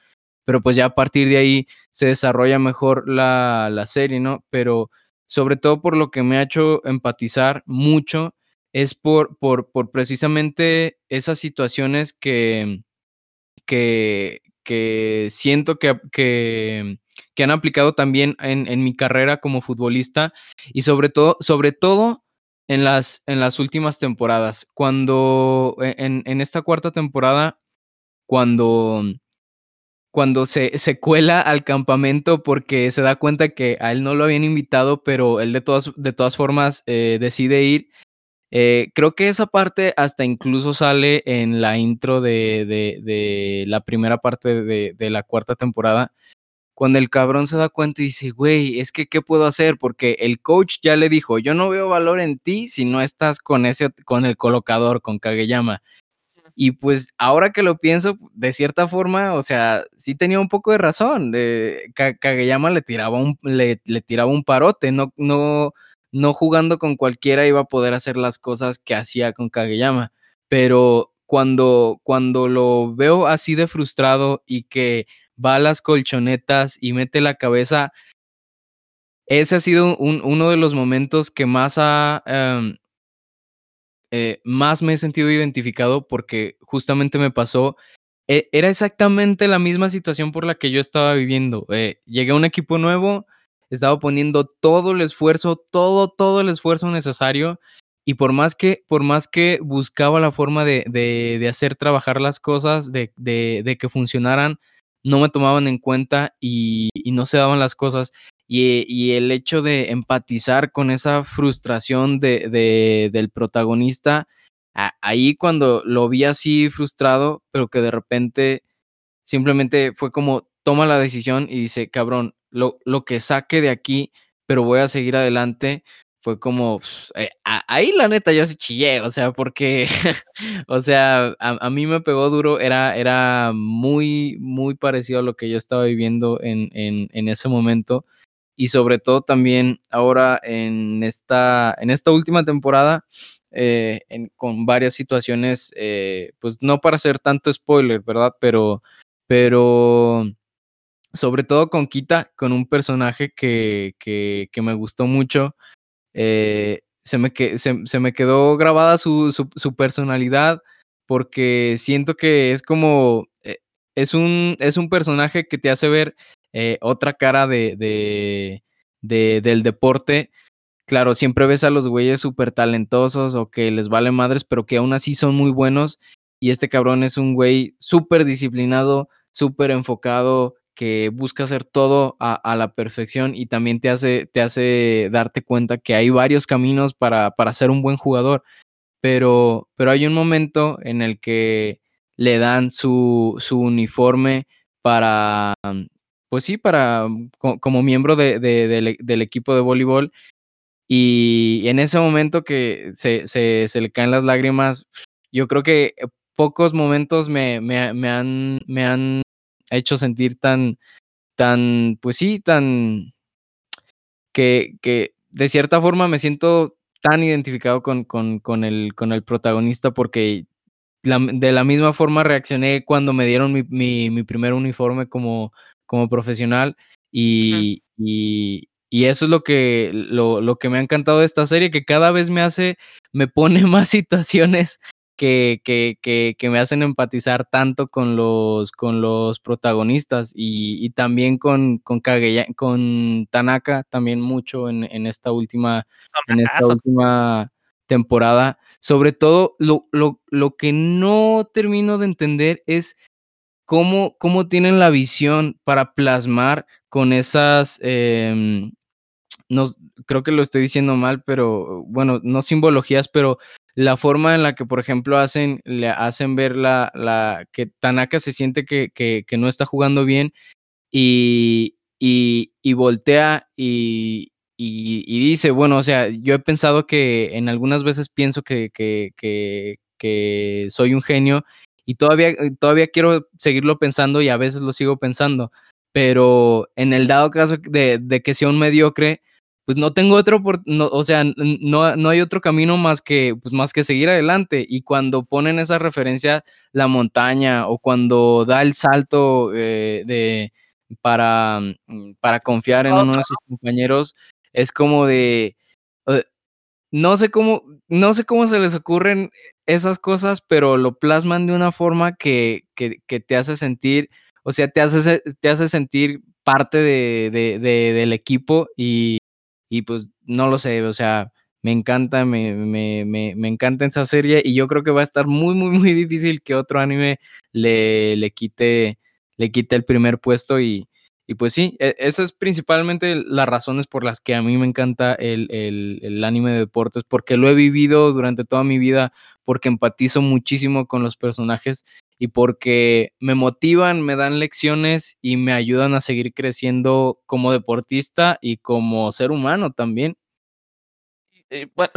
pero pues ya a partir de ahí se desarrolla mejor la, la serie, ¿no? Pero sobre todo por lo que me ha hecho empatizar mucho, es por, por, por precisamente esas situaciones que, que, que siento que, que, que, han aplicado también en, en, mi carrera como futbolista y sobre todo, sobre todo en las, en las últimas temporadas. Cuando e, en, en esta cuarta temporada, cuando cuando se, se, cuela al campamento porque se da cuenta que a él no lo habían invitado, pero él de todas, de todas formas eh, decide ir. Eh, creo que esa parte hasta incluso sale en la intro de, de, la primera parte de, de, la cuarta temporada, cuando el cabrón se da cuenta y dice, güey, es que, ¿qué puedo hacer? Porque el coach ya le dijo, yo no veo valor en ti si no estás con, ese, con el colocador, con Kageyama. Y pues ahora que lo pienso, de cierta forma, o sea, sí tenía un poco de razón. Eh, Kageyama le tiraba un, le, le, tiraba un parote, no, no, no jugando con cualquiera iba a poder hacer las cosas que hacía con Kageyama. Pero cuando, cuando lo veo así de frustrado y que va a las colchonetas y mete la cabeza, ese ha sido un, uno de los momentos que más ha, um, eh, más me he sentido identificado porque justamente me pasó, eh, era exactamente la misma situación por la que yo estaba viviendo. Eh, llegué a un equipo nuevo, estaba poniendo todo el esfuerzo, todo, todo el esfuerzo necesario y por más que, por más que buscaba la forma de, de, de hacer trabajar las cosas, de, de, que funcionaran, no me tomaban en cuenta y no se daban las cosas. Y, el hecho de empatizar con esa frustración de, de, del protagonista, ahí cuando lo vi así frustrado, pero que de repente simplemente fue como toma la decisión y dice, cabrón, lo, lo que saque de aquí, pero voy a seguir adelante, fue como, eh, ahí la neta yo sí chillé, o sea, porque, <laughs> o sea, a, a, mí me pegó duro, era, era muy, muy parecido a lo que yo estaba viviendo en, en, en ese momento y sobre todo también ahora en esta, en esta última temporada, eh, con varias situaciones, eh, pues no para hacer tanto spoiler, ¿verdad? Pero, pero sobre todo con Kita, con un personaje que, que, que me gustó mucho. Eh, se, me que, se, se, me quedó grabada su, su, su, personalidad porque siento que es como, eh, es, un, es un personaje que te hace ver eh, otra cara de, de, de, del deporte. Claro, siempre ves a los güeyes súper talentosos o que les vale madres, pero que aún así son muy buenos. Y este cabrón es un güey súper disciplinado, súper enfocado, que busca hacer todo a, a, la perfección y también te hace, te hace darte cuenta que hay varios caminos para, para ser un buen jugador. Pero, pero hay un momento en el que le dan su, su uniforme para, pues sí, para como miembro de, del equipo de voleibol. Y en ese momento que se, le caen las lágrimas, yo creo que pocos momentos me, han, hecho sentir tan, tan, pues sí, tan, que, que de cierta forma me siento tan identificado con, el, protagonista porque de la misma forma reaccioné cuando me dieron mi primer uniforme como, como profesional y, uh -huh. y, y, eso es lo que, lo, lo que me ha encantado de esta serie, que cada vez me hace, me pone <laughs> más situaciones que, que, que, que, me hacen empatizar tanto con los, con los protagonistas y, y también con, con, Kageya, con Tanaka también mucho en, en esta última en esta última temporada. Sobre todo, lo, lo, lo que no termino de entender es cómo, cómo tienen la visión para plasmar con esas, eh, no, creo que lo estoy diciendo mal, pero bueno, no simbologías, pero la forma en la que, por ejemplo, hacen, le hacen ver la, la que Tanaka se siente que, que, no está jugando bien y, y, y voltea y, y, dice, bueno, o sea, yo he pensado que en algunas veces pienso que, que, que soy un genio y todavía, todavía quiero seguirlo pensando y a veces lo sigo pensando, pero en el dado caso de, de que sea un mediocre, pues no tengo otro, por, no, o sea, no, no hay otro camino más que, pues más que seguir adelante. Y cuando ponen esa referencia, la montaña, o cuando da el salto eh, de, para, mm, para confiar en uno de sus compañeros, es como de, eh, no sé cómo, no sé cómo se les ocurren esas cosas, pero lo plasman de una forma que, que, te hace sentir, o sea, te hace, te hace sentir parte de, de, de, del equipo y, y pues no lo sé, o sea, me encanta, me, me, me, me, encanta esa serie y yo creo que va a estar muy, muy, muy difícil que otro anime le, le, quite, le quite el primer puesto y, y pues sí, e, esas es principalmente las razones por las que a mí me encanta el, el, el, anime de deportes, porque lo he vivido durante toda mi vida, porque empatizo muchísimo con los personajes y porque me motivan, me dan lecciones y me ayudan a seguir creciendo como deportista y como ser humano también.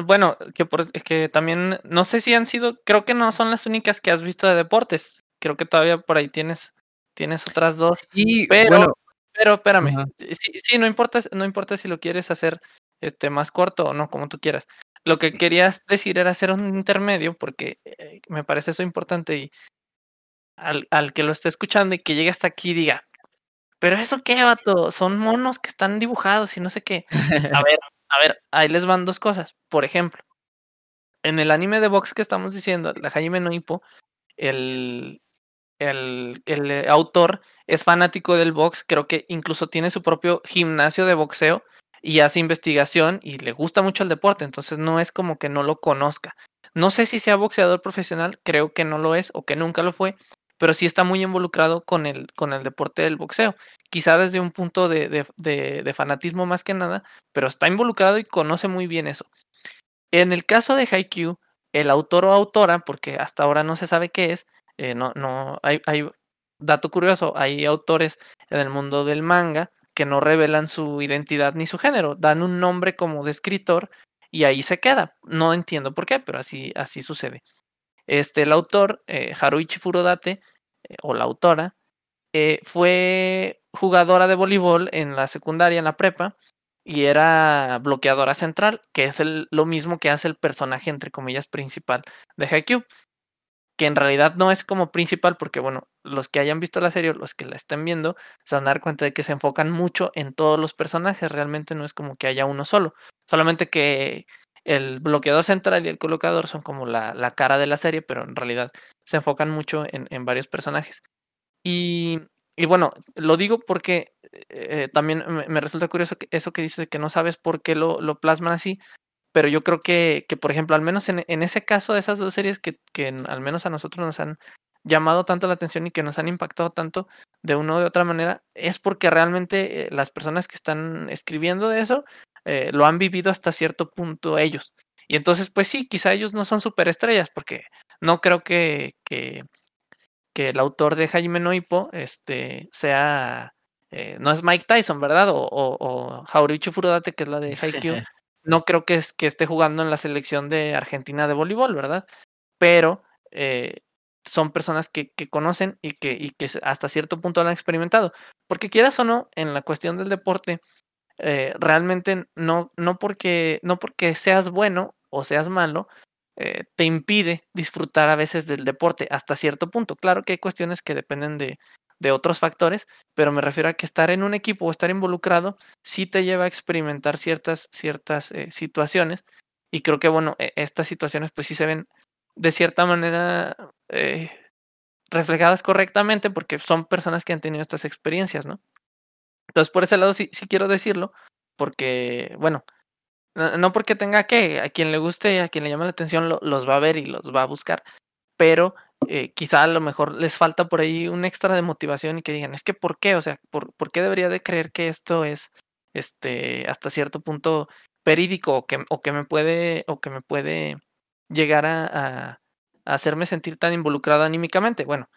bueno, que, por, que también, no sé si han sido, creo que no son las únicas que has visto de deportes. Creo que todavía por ahí tienes, tienes otras dos. Y pero, bueno, pero espérame, sí, sí, no importa, no importa si lo quieres hacer este más corto o no, como tú quieras. Lo que querías decir era hacer un intermedio, porque eh, me parece eso importante y al, al, que lo esté escuchando y que llegue hasta aquí diga, pero eso qué, vato, son monos que están dibujados y no sé qué. A ver, a ver, ahí les van dos cosas. Por ejemplo, en el anime de box que estamos diciendo, la Jaime no el, el, eh, autor es fanático del box, creo que incluso tiene su propio gimnasio de boxeo y hace investigación y le gusta mucho el deporte, entonces no es como que no lo conozca. No sé si sea boxeador profesional, creo que no lo es o que nunca lo fue, pero sí está muy involucrado con el, con el deporte del boxeo. Quizá desde un punto de, de, de, fanatismo más que nada, pero está involucrado y conoce muy bien eso. En el caso de Haikyuu, el autor o autora, porque hasta ahora no se sabe qué es, eh, no, no, hay, dato curioso, hay autores en el mundo del manga que no revelan su identidad ni su género, dan un nombre como de escritor y ahí se queda. No entiendo por qué, pero así, así sucede. Este, el autor, eh, Haruichi Furodate, eh, o la autora, fue jugadora de voleibol en la secundaria, en la prepa, y era bloqueadora central, que es el, lo mismo que hace el personaje, entre comillas, principal de Haikyuu, que en realidad no es como principal, porque bueno, los que hayan visto la serie, los que la estén viendo, se van a dar cuenta de que se enfocan mucho en todos los personajes, realmente no es como que haya uno solo, solamente que el bloqueador central y el colocador son como la, la cara de la serie, pero en realidad se enfocan mucho en, en varios personajes. Y, y, bueno, lo digo porque eh, también me, me, resulta curioso que eso que dices que no sabes por qué lo, lo plasman así, pero yo creo que, que por ejemplo, al menos en, ese caso de esas dos series que, que al menos a nosotros nos han llamado tanto la atención y que nos han impactado tanto de una u de otra manera, es porque realmente eh, las personas que están escribiendo de eso eh, lo han vivido hasta cierto punto ellos. Y entonces, pues sí, quizá ellos no son superestrellas, porque no creo que, que, que el autor de Jaime Noipo este, sea, eh, no es Mike Tyson, ¿verdad? O, o, o que es la de Haikyuu. <laughs> No creo que, es, que esté jugando en la selección de Argentina de voleibol, ¿verdad? Pero eh, son personas que, que, conocen y que, y que hasta cierto punto han experimentado. Porque quieras o no, en la cuestión del deporte, eh, realmente no, no, porque, no porque seas bueno o seas malo, eh, te impide disfrutar a veces del deporte hasta cierto punto. Claro que hay cuestiones que dependen de, de otros factores, pero me refiero a que estar en un equipo o estar involucrado sí te lleva a experimentar ciertas, ciertas eh, situaciones y creo que, bueno, e, estas situaciones pues sí se ven de cierta manera eh, reflejadas correctamente porque son personas que han tenido estas experiencias, ¿no? Entonces, por ese lado sí, sí quiero decirlo, porque, bueno, no, porque tenga que, a quien le guste, a quien le llame la atención, lo, los va a ver y los va a buscar, pero eh, quizá a lo mejor les falta por ahí un extra de motivación y que digan, es que ¿por qué? O sea, ¿por, ¿por qué debería de creer que esto es este hasta cierto punto verídico o que, o que me puede, o que me puede llegar a, a, a hacerme sentir tan involucrado anímicamente? Bueno,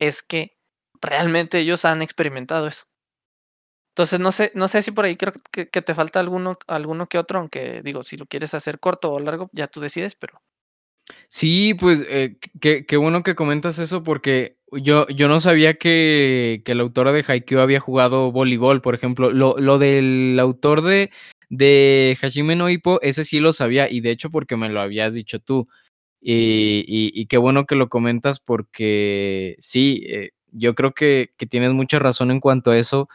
es que realmente ellos han experimentado eso. Entonces, no sé, no sé si por ahí creo que, te falta alguno, alguno que otro, aunque digo, si lo quieres hacer corto o largo, ya tú decides, pero. Sí, pues eh, qué, bueno que comentas eso porque yo, yo no sabía que, que la autora de Haikyuu había jugado voleibol, por ejemplo. Lo, lo del autor de, de Hajime no ese sí lo sabía y de hecho porque me lo habías dicho tú. Y, y, qué bueno que lo comentas porque sí, eh, yo creo que, que, tienes mucha razón en cuanto a eso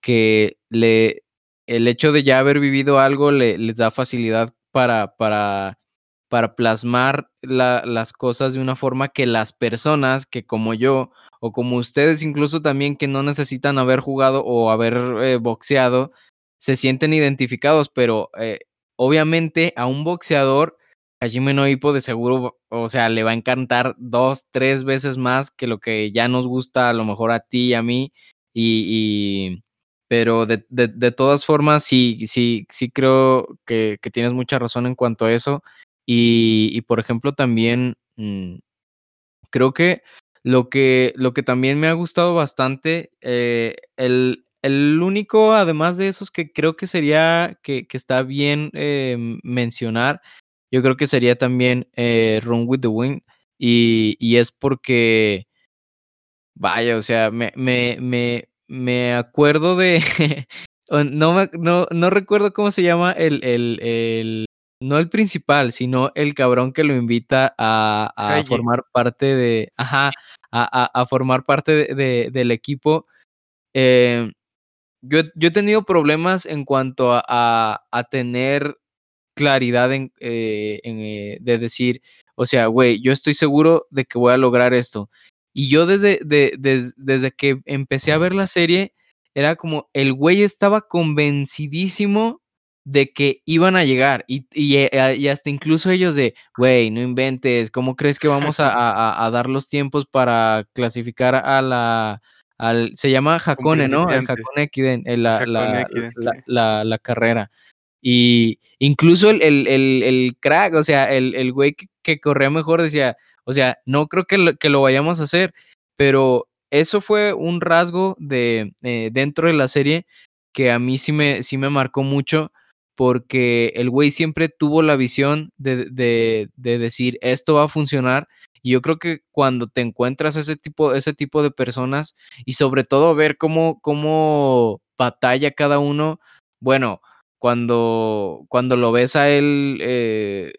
que le, el hecho de ya haber vivido algo le, les da facilidad para, para, para plasmar las cosas de una forma que las personas que como yo o como ustedes incluso también que no necesitan haber jugado o haber eh, boxeado, se sienten identificados, pero eh, obviamente a un boxeador, a Jimmy Noipo de seguro, o sea, le va a encantar dos, tres veces más que lo que ya nos gusta a lo mejor a ti y a mí. y, pero de, todas formas, sí, sí, sí creo que, tienes mucha razón en cuanto a eso. Y, por ejemplo, también mm, creo que lo que, lo que también me ha gustado bastante, eh, el, el, único, además de esos que creo que sería, que, que está bien eh, mencionar, yo creo que sería también eh, Run with the Wind. Y, y es porque, vaya, o sea, me, me, me, me acuerdo de. <laughs> no, no, no recuerdo cómo se llama el, el, el, No el principal, sino el cabrón que lo invita a, a formar parte de. Ajá, a, a, formar parte de, del equipo. Eh, yo, yo, he tenido problemas en cuanto a, a tener claridad en, eh, en eh, de decir, o sea, güey, yo estoy seguro de que voy a lograr esto. Y yo desde, desde que empecé a ver la serie, era como el güey estaba convencidísimo de que iban a llegar y, eh, y, hasta incluso ellos de, güey, no inventes, ¿cómo crees que vamos a, <laughs> dar los tiempos para clasificar a la... Al, se llama Hakone, ¿no? El Hakone Ekiden, eh, la, la, la, carrera. Y incluso el, el, el, crack, o sea, el, el güey que, que corría mejor decía, o sea, no creo que lo, que lo vayamos a hacer, pero eso fue un rasgo de eh, dentro de la serie que a mí sí me, sí me marcó mucho porque el güey siempre tuvo la visión de, de, de, decir esto va a funcionar y yo creo que cuando te encuentras ese tipo, ese tipo de personas y sobre todo ver cómo, cómo batalla cada uno, bueno, cuando, cuando lo ves a él eh,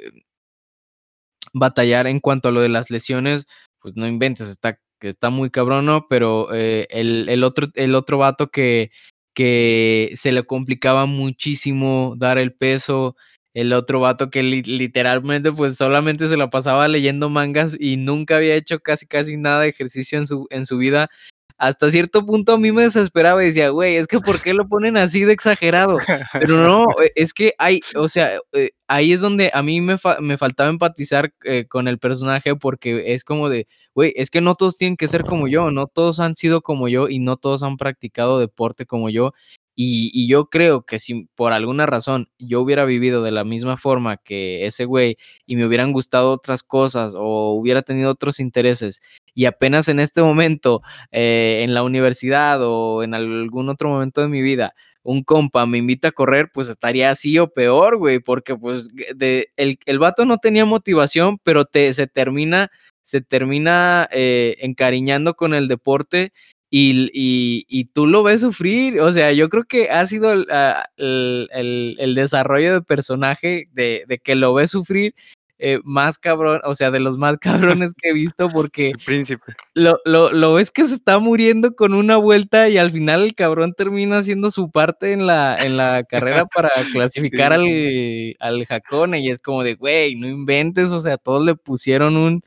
batallar en cuanto a lo de las lesiones, pues no inventes, está, está muy cabrón, ¿no? Pero eh, el, el, otro, el otro vato que, que se le complicaba muchísimo dar el peso, el otro vato que literalmente pues solamente se lo pasaba leyendo mangas y nunca había hecho casi casi nada de ejercicio en su, en su vida hasta cierto punto a mí me desesperaba y decía, güey, es que ¿por qué lo ponen así de exagerado? Pero no, <laughs> es que hay, o sea, eh, ahí es donde a mí me, me faltaba empatizar eh, con el personaje porque es como de, güey, es que no todos tienen que ser como yo, no todos han sido como yo y no todos han practicado deporte como yo. Y, yo creo que si por alguna razón yo hubiera vivido de la misma forma que ese güey y me hubieran gustado otras cosas o hubiera tenido otros intereses y apenas en este momento eh, en la universidad o en algún otro momento de mi vida un compa me invita a correr, pues estaría así o peor, güey, porque pues de, el, el vato no tenía motivación, pero te, se termina, se termina eh, encariñando con el deporte y, y, y, tú lo ves sufrir. O sea, yo creo que ha sido el, ah, el, el desarrollo de personaje de, de, que lo ves sufrir eh, más cabrón, o sea, de los más <laughs> cabrones que he visto porque el príncipe. Lo, lo, lo, ves que se está muriendo con una vuelta y al final el cabrón termina haciendo su parte en la, en la carrera <laughs> para clasificar al, al Jacone y es como de, güey, no inventes, o sea, todos le pusieron un,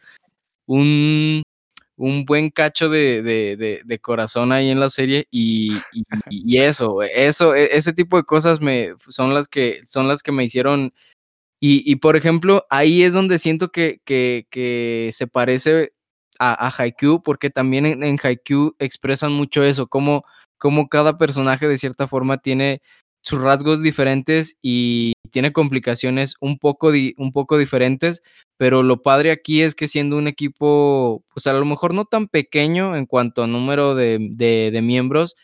un, un buen cacho de, de, de, corazón ahí en la serie y, y, y, eso, eso, e, ese tipo de cosas me, son las que, son las que me hicieron y, por ejemplo, ahí es donde siento que, que, se parece a, a, Haikyuu, porque también en, en Haikyuu expresan mucho eso, como, como cada personaje de cierta forma tiene sus rasgos diferentes y tiene complicaciones un poco, un poco diferentes, pero lo padre aquí es que siendo un equipo, pues a lo mejor no tan pequeño en cuanto a número de, de, de miembros,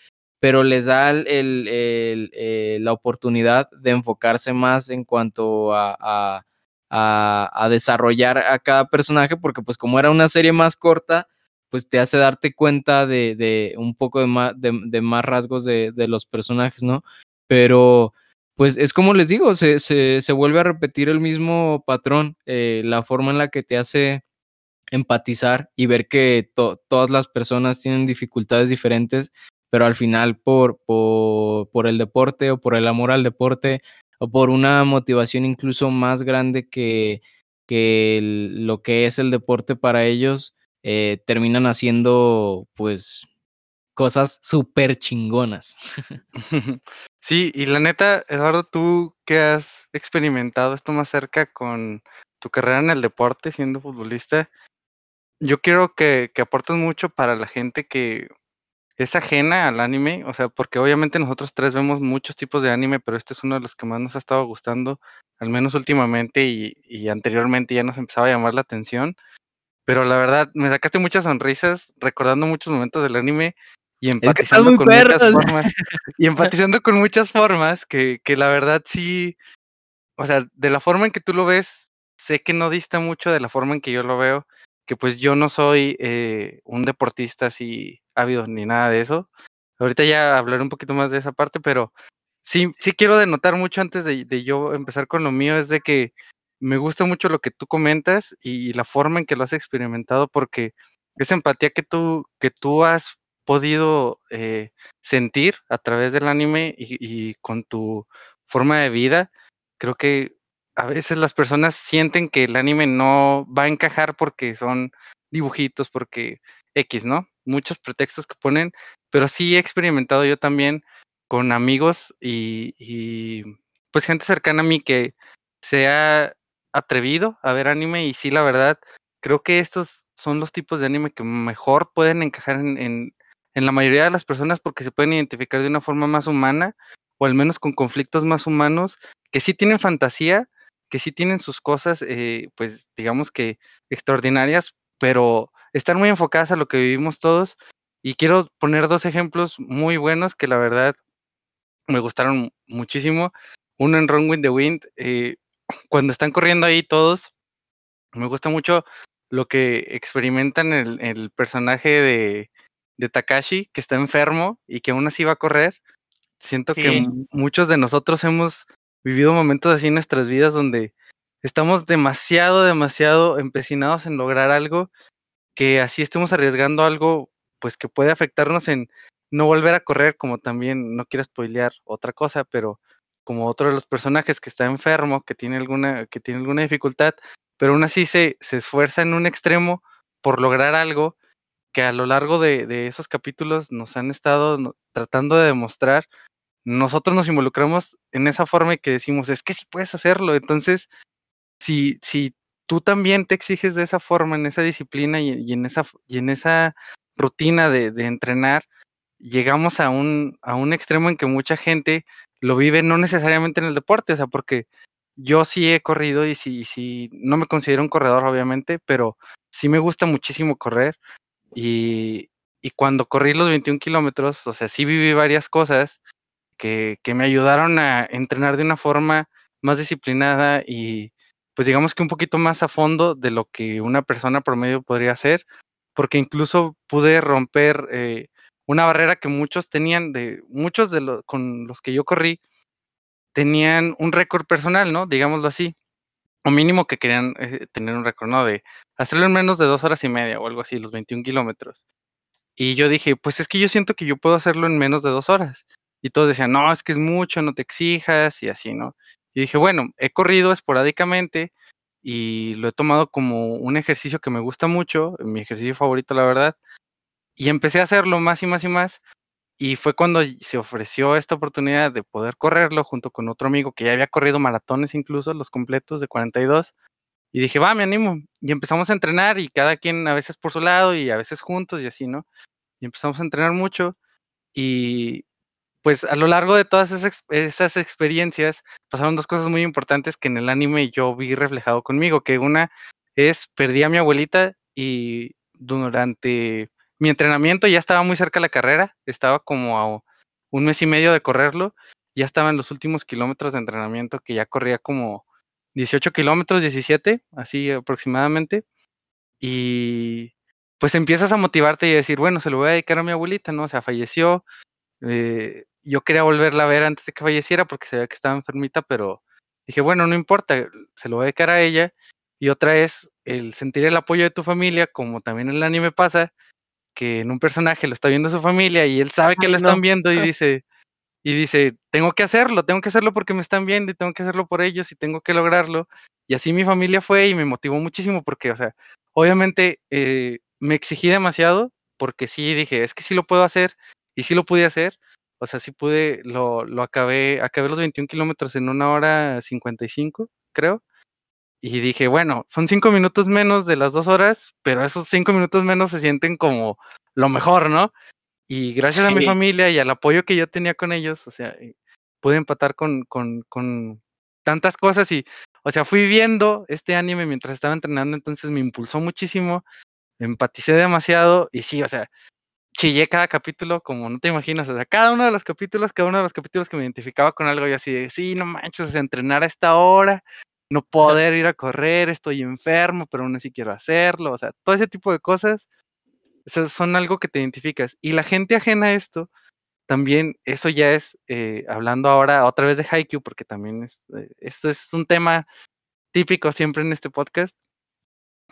pero les da eh, la oportunidad de enfocarse más en cuanto a, desarrollar a cada personaje, porque pues como era una serie más corta, pues te hace darte cuenta de, un poco de más, de, más rasgos de, los personajes, ¿no? Pero pues es como les digo, se, se, vuelve a repetir el mismo patrón, eh, la forma en la que te hace empatizar y ver que todas las personas tienen dificultades diferentes, pero al final por, por, el deporte o por el amor al deporte o por una motivación incluso más grande que, que lo que es el deporte para ellos, eh, terminan haciendo pues cosas súper chingonas. <laughs> <laughs> Sí, y la neta, Eduardo, tú que has experimentado esto más cerca con tu carrera en el deporte siendo futbolista, yo quiero que, que aportes mucho para la gente que es ajena al anime, o sea, porque obviamente nosotros tres vemos muchos tipos de anime, pero este es uno de los que más nos ha estado gustando, al menos últimamente y, y anteriormente ya nos empezaba a llamar la atención. Pero la verdad, me sacaste muchas sonrisas recordando muchos momentos del anime y empatizando con muchas formas. Y empatizando con muchas formas que, que la verdad sí, o sea, de la forma en que tú lo ves, sé que no dista mucho de la forma en que yo lo veo, que pues yo no soy eh, un deportista así ávido ni nada de eso. Ahorita ya hablaré un poquito más de esa parte, pero sí, sí quiero denotar mucho antes de, de yo empezar con lo mío, es de que me gusta mucho lo que tú comentas y la forma en que lo has experimentado, porque esa empatía que tú, que tú has podido eh, sentir a través del anime y, con tu forma de vida, creo que a veces las personas sienten que el anime no va a encajar porque son dibujitos, porque X, ¿no? Muchos pretextos que ponen, pero sí he experimentado yo también con amigos y, y pues gente cercana a mí que se ha atrevido a ver anime y sí, la verdad, creo que estos son los tipos de anime que mejor pueden encajar en, en, la mayoría de las personas porque se pueden identificar de una forma más humana o al menos con conflictos más humanos que sí tienen fantasía, que sí tienen sus cosas, eh, pues digamos que extraordinarias, pero están muy enfocadas a lo que vivimos todos. Y quiero poner dos ejemplos muy buenos que la verdad me gustaron muchísimo. Uno en Run with the Wind, eh, <clears throat> cuando están corriendo ahí todos, me gusta mucho lo que experimentan el personaje de, de, Takashi, que está enfermo y que aún así va a correr. Siento que muchos de nosotros hemos vivido momentos así en nuestras vidas donde estamos demasiado, demasiado empecinados en lograr algo, que así estemos arriesgando algo, pues que puede afectarnos en no volver a correr, como también, no quiero spoilear otra cosa, pero como otro de los personajes que está enfermo, que tiene alguna, que tiene alguna dificultad, pero aún así se, se esfuerza en un extremo por lograr algo que a lo largo de, esos capítulos nos han estado tratando de demostrar. Nosotros nos involucramos en esa forma y que decimos, es que sí puedes hacerlo. Entonces, si, si tú también te exiges de esa forma, en esa disciplina y, en, esa, y en esa rutina de, de entrenar, llegamos a un, a un extremo en que mucha gente lo vive no necesariamente en el deporte, o sea, porque yo sí he corrido y sí, sí, no me considero un corredor, obviamente, pero sí me gusta muchísimo correr. Y, cuando corrí los 21 kilómetros, o sea, sí viví varias cosas que, que me ayudaron a entrenar de una forma más disciplinada y pues digamos que un poquito más a fondo de lo que una persona promedio podría hacer, porque incluso pude romper eh, una barrera que muchos tenían, de muchos de los con los que yo corrí, tenían un récord personal, ¿no? Digámoslo así. O mínimo que querían eh, tener un récord, ¿no? De hacerlo en menos de dos horas y media o algo así, los 21 kilómetros. Y yo dije, pues es que yo siento que yo puedo hacerlo en menos de dos horas. Y todos decían, no, es que es mucho, no te exijas y así, ¿no? Y dije, bueno, he corrido esporádicamente y lo he tomado como un ejercicio que me gusta mucho, mi ejercicio favorito, la verdad. Y empecé a hacerlo más y más y más. Y fue cuando se ofreció esta oportunidad de poder correrlo junto con otro amigo que ya había corrido maratones incluso, los completos de 42. Y dije, va, me animo. Y empezamos a entrenar y cada quien a veces por su lado y a veces juntos y así, ¿no? Y empezamos a entrenar mucho. Y pues a lo largo de todas esas, esas experiencias pasaron dos cosas muy importantes que en el anime yo vi reflejado conmigo, que una es perdí a mi abuelita y durante mi entrenamiento ya estaba muy cerca de la carrera, estaba como a un mes y medio de correrlo, ya estaba en los últimos kilómetros de entrenamiento, que ya corría como 18 kilómetros, 17, así aproximadamente. Y pues empiezas a motivarte y a decir, bueno, se lo voy a dedicar a mi abuelita, ¿no? O sea, falleció. Eh, yo quería volverla a ver antes de que falleciera porque se veía que estaba enfermita, pero dije, bueno, no importa, se lo voy a dedicar a ella. Y otra es el sentir el apoyo de tu familia, como también en el anime pasa, que en un personaje lo está viendo su familia y él sabe que lo están viendo y <laughs> dice, y dice, tengo que hacerlo, tengo que hacerlo porque me están viendo y tengo que hacerlo por ellos y tengo que lograrlo. Y así mi familia fue y me motivó muchísimo porque, o sea, obviamente eh, me exigí demasiado porque sí dije, es que sí lo puedo hacer y sí lo pude hacer. O sea, sí pude, lo, lo acabé, acabé los 21 kilómetros en una hora 55, creo. Y dije, bueno, son cinco minutos menos de las dos horas, pero esos cinco minutos menos se sienten como lo mejor, ¿no? Y gracias a mi familia y al apoyo que yo tenía con ellos, o sea, eh, pude empatar con, con, con tantas cosas y, o sea, fui viendo este anime mientras estaba entrenando, entonces me impulsó muchísimo, empaticé demasiado y sí, o sea, chillé cada capítulo como no te imaginas, o sea, cada uno de los capítulos, cada uno de los capítulos que me identificaba con algo, yo así de, sí, no manches, o sea, entrenar a esta hora, no poder ir a correr, estoy enfermo, pero aún así quiero hacerlo, o sea, todo ese tipo de cosas son algo que te identificas. Y la gente ajena a esto, también eso ya es, eh, hablando ahora otra vez de Haikyuu, porque también es, eh, esto es un tema típico siempre en este podcast,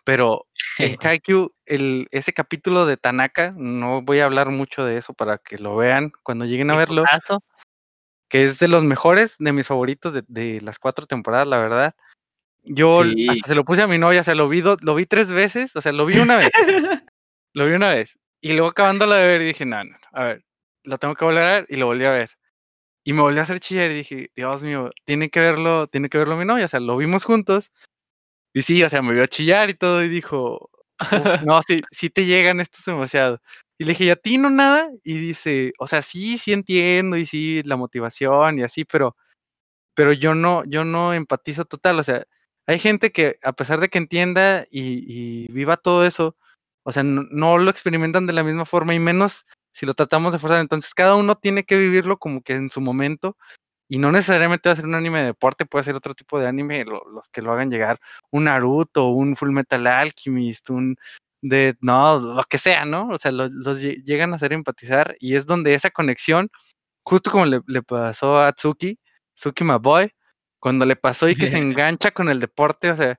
pero en <laughs> Haikyuu, el, ese capítulo de Tanaka, no voy a hablar mucho de eso para que lo vean cuando lleguen a verlo, que es de los mejores, de mis favoritos de, las cuatro temporadas, la verdad. Yo hasta se lo puse a mi novia, o sea, lo vi, lo vi tres veces, o sea, lo vi una vez. <laughs> Lo vi una vez. Y luego acabándolo de ver, dije, no, no, a ver, lo tengo que volver a ver. Y lo volví a ver. Y me volví a hacer chillar y dije, Dios mío, tiene que verlo, tiene que verlo mi novia. O sea, lo vimos juntos. Y sí, o sea, me vio a chillar y todo. Y dijo, no, sí, sí te llegan estos demasiado. Y le dije, ¿y a ti no nada? Y dice, o sea, sí, sí entiendo. Y sí, la motivación y así, pero, pero yo no, yo no empatizo total. O sea, hay gente que, a pesar de que entienda y, viva todo eso, o sea, no, lo experimentan de la misma forma y menos si lo tratamos de forzar. Entonces, cada uno tiene que vivirlo como que en su momento y no necesariamente va a ser un anime de deporte, puede ser otro tipo de anime, los que lo hagan llegar, un Naruto, un Full Metal Alchemist, un de, no, lo que sea, ¿no? O sea, los, llegan a hacer empatizar y es donde esa conexión, justo como le, le pasó a Tsuki, Tsuki My Boy, cuando le pasó y que se <laughs> engancha con el deporte, o sea,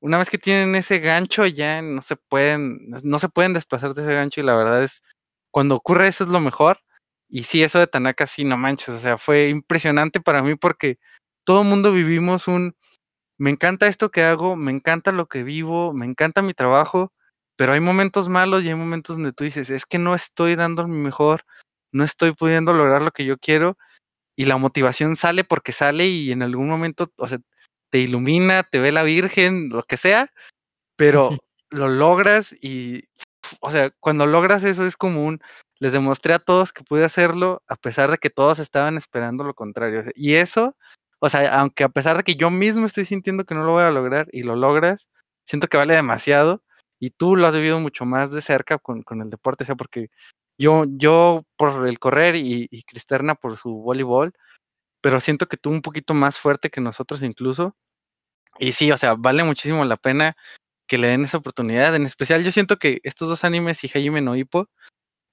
una vez que tienen ese gancho, ya no se pueden, no se pueden desplazar de ese gancho y la verdad es, cuando ocurre eso es lo mejor. Y sí, eso de Tanaka, sí, no manches, o sea, fue impresionante para mí porque todo el mundo vivimos un, me encanta esto que hago, me encanta lo que vivo, me encanta mi trabajo, pero hay momentos malos y hay momentos donde tú dices, es que no estoy dando mi mejor, no estoy pudiendo lograr lo que yo quiero y la motivación sale porque sale y en algún momento, o sea, te ilumina, te ve la Virgen, lo que sea, pero lo logras y, o sea, cuando logras eso es como un, les demostré a todos que pude hacerlo, a pesar de que todos estaban esperando lo contrario. Y eso, o sea, aunque a pesar de que yo mismo estoy sintiendo que no lo voy a lograr y lo logras, siento que vale demasiado y tú lo has vivido mucho más de cerca con, con el deporte, o sea, porque yo, yo por el correr y, Cristerna por su voleibol, pero siento que tú un poquito más fuerte que nosotros incluso. Y sí, o sea, vale muchísimo la pena que le den esa oportunidad. En especial, yo siento que estos dos animes y Hajime no Hippo,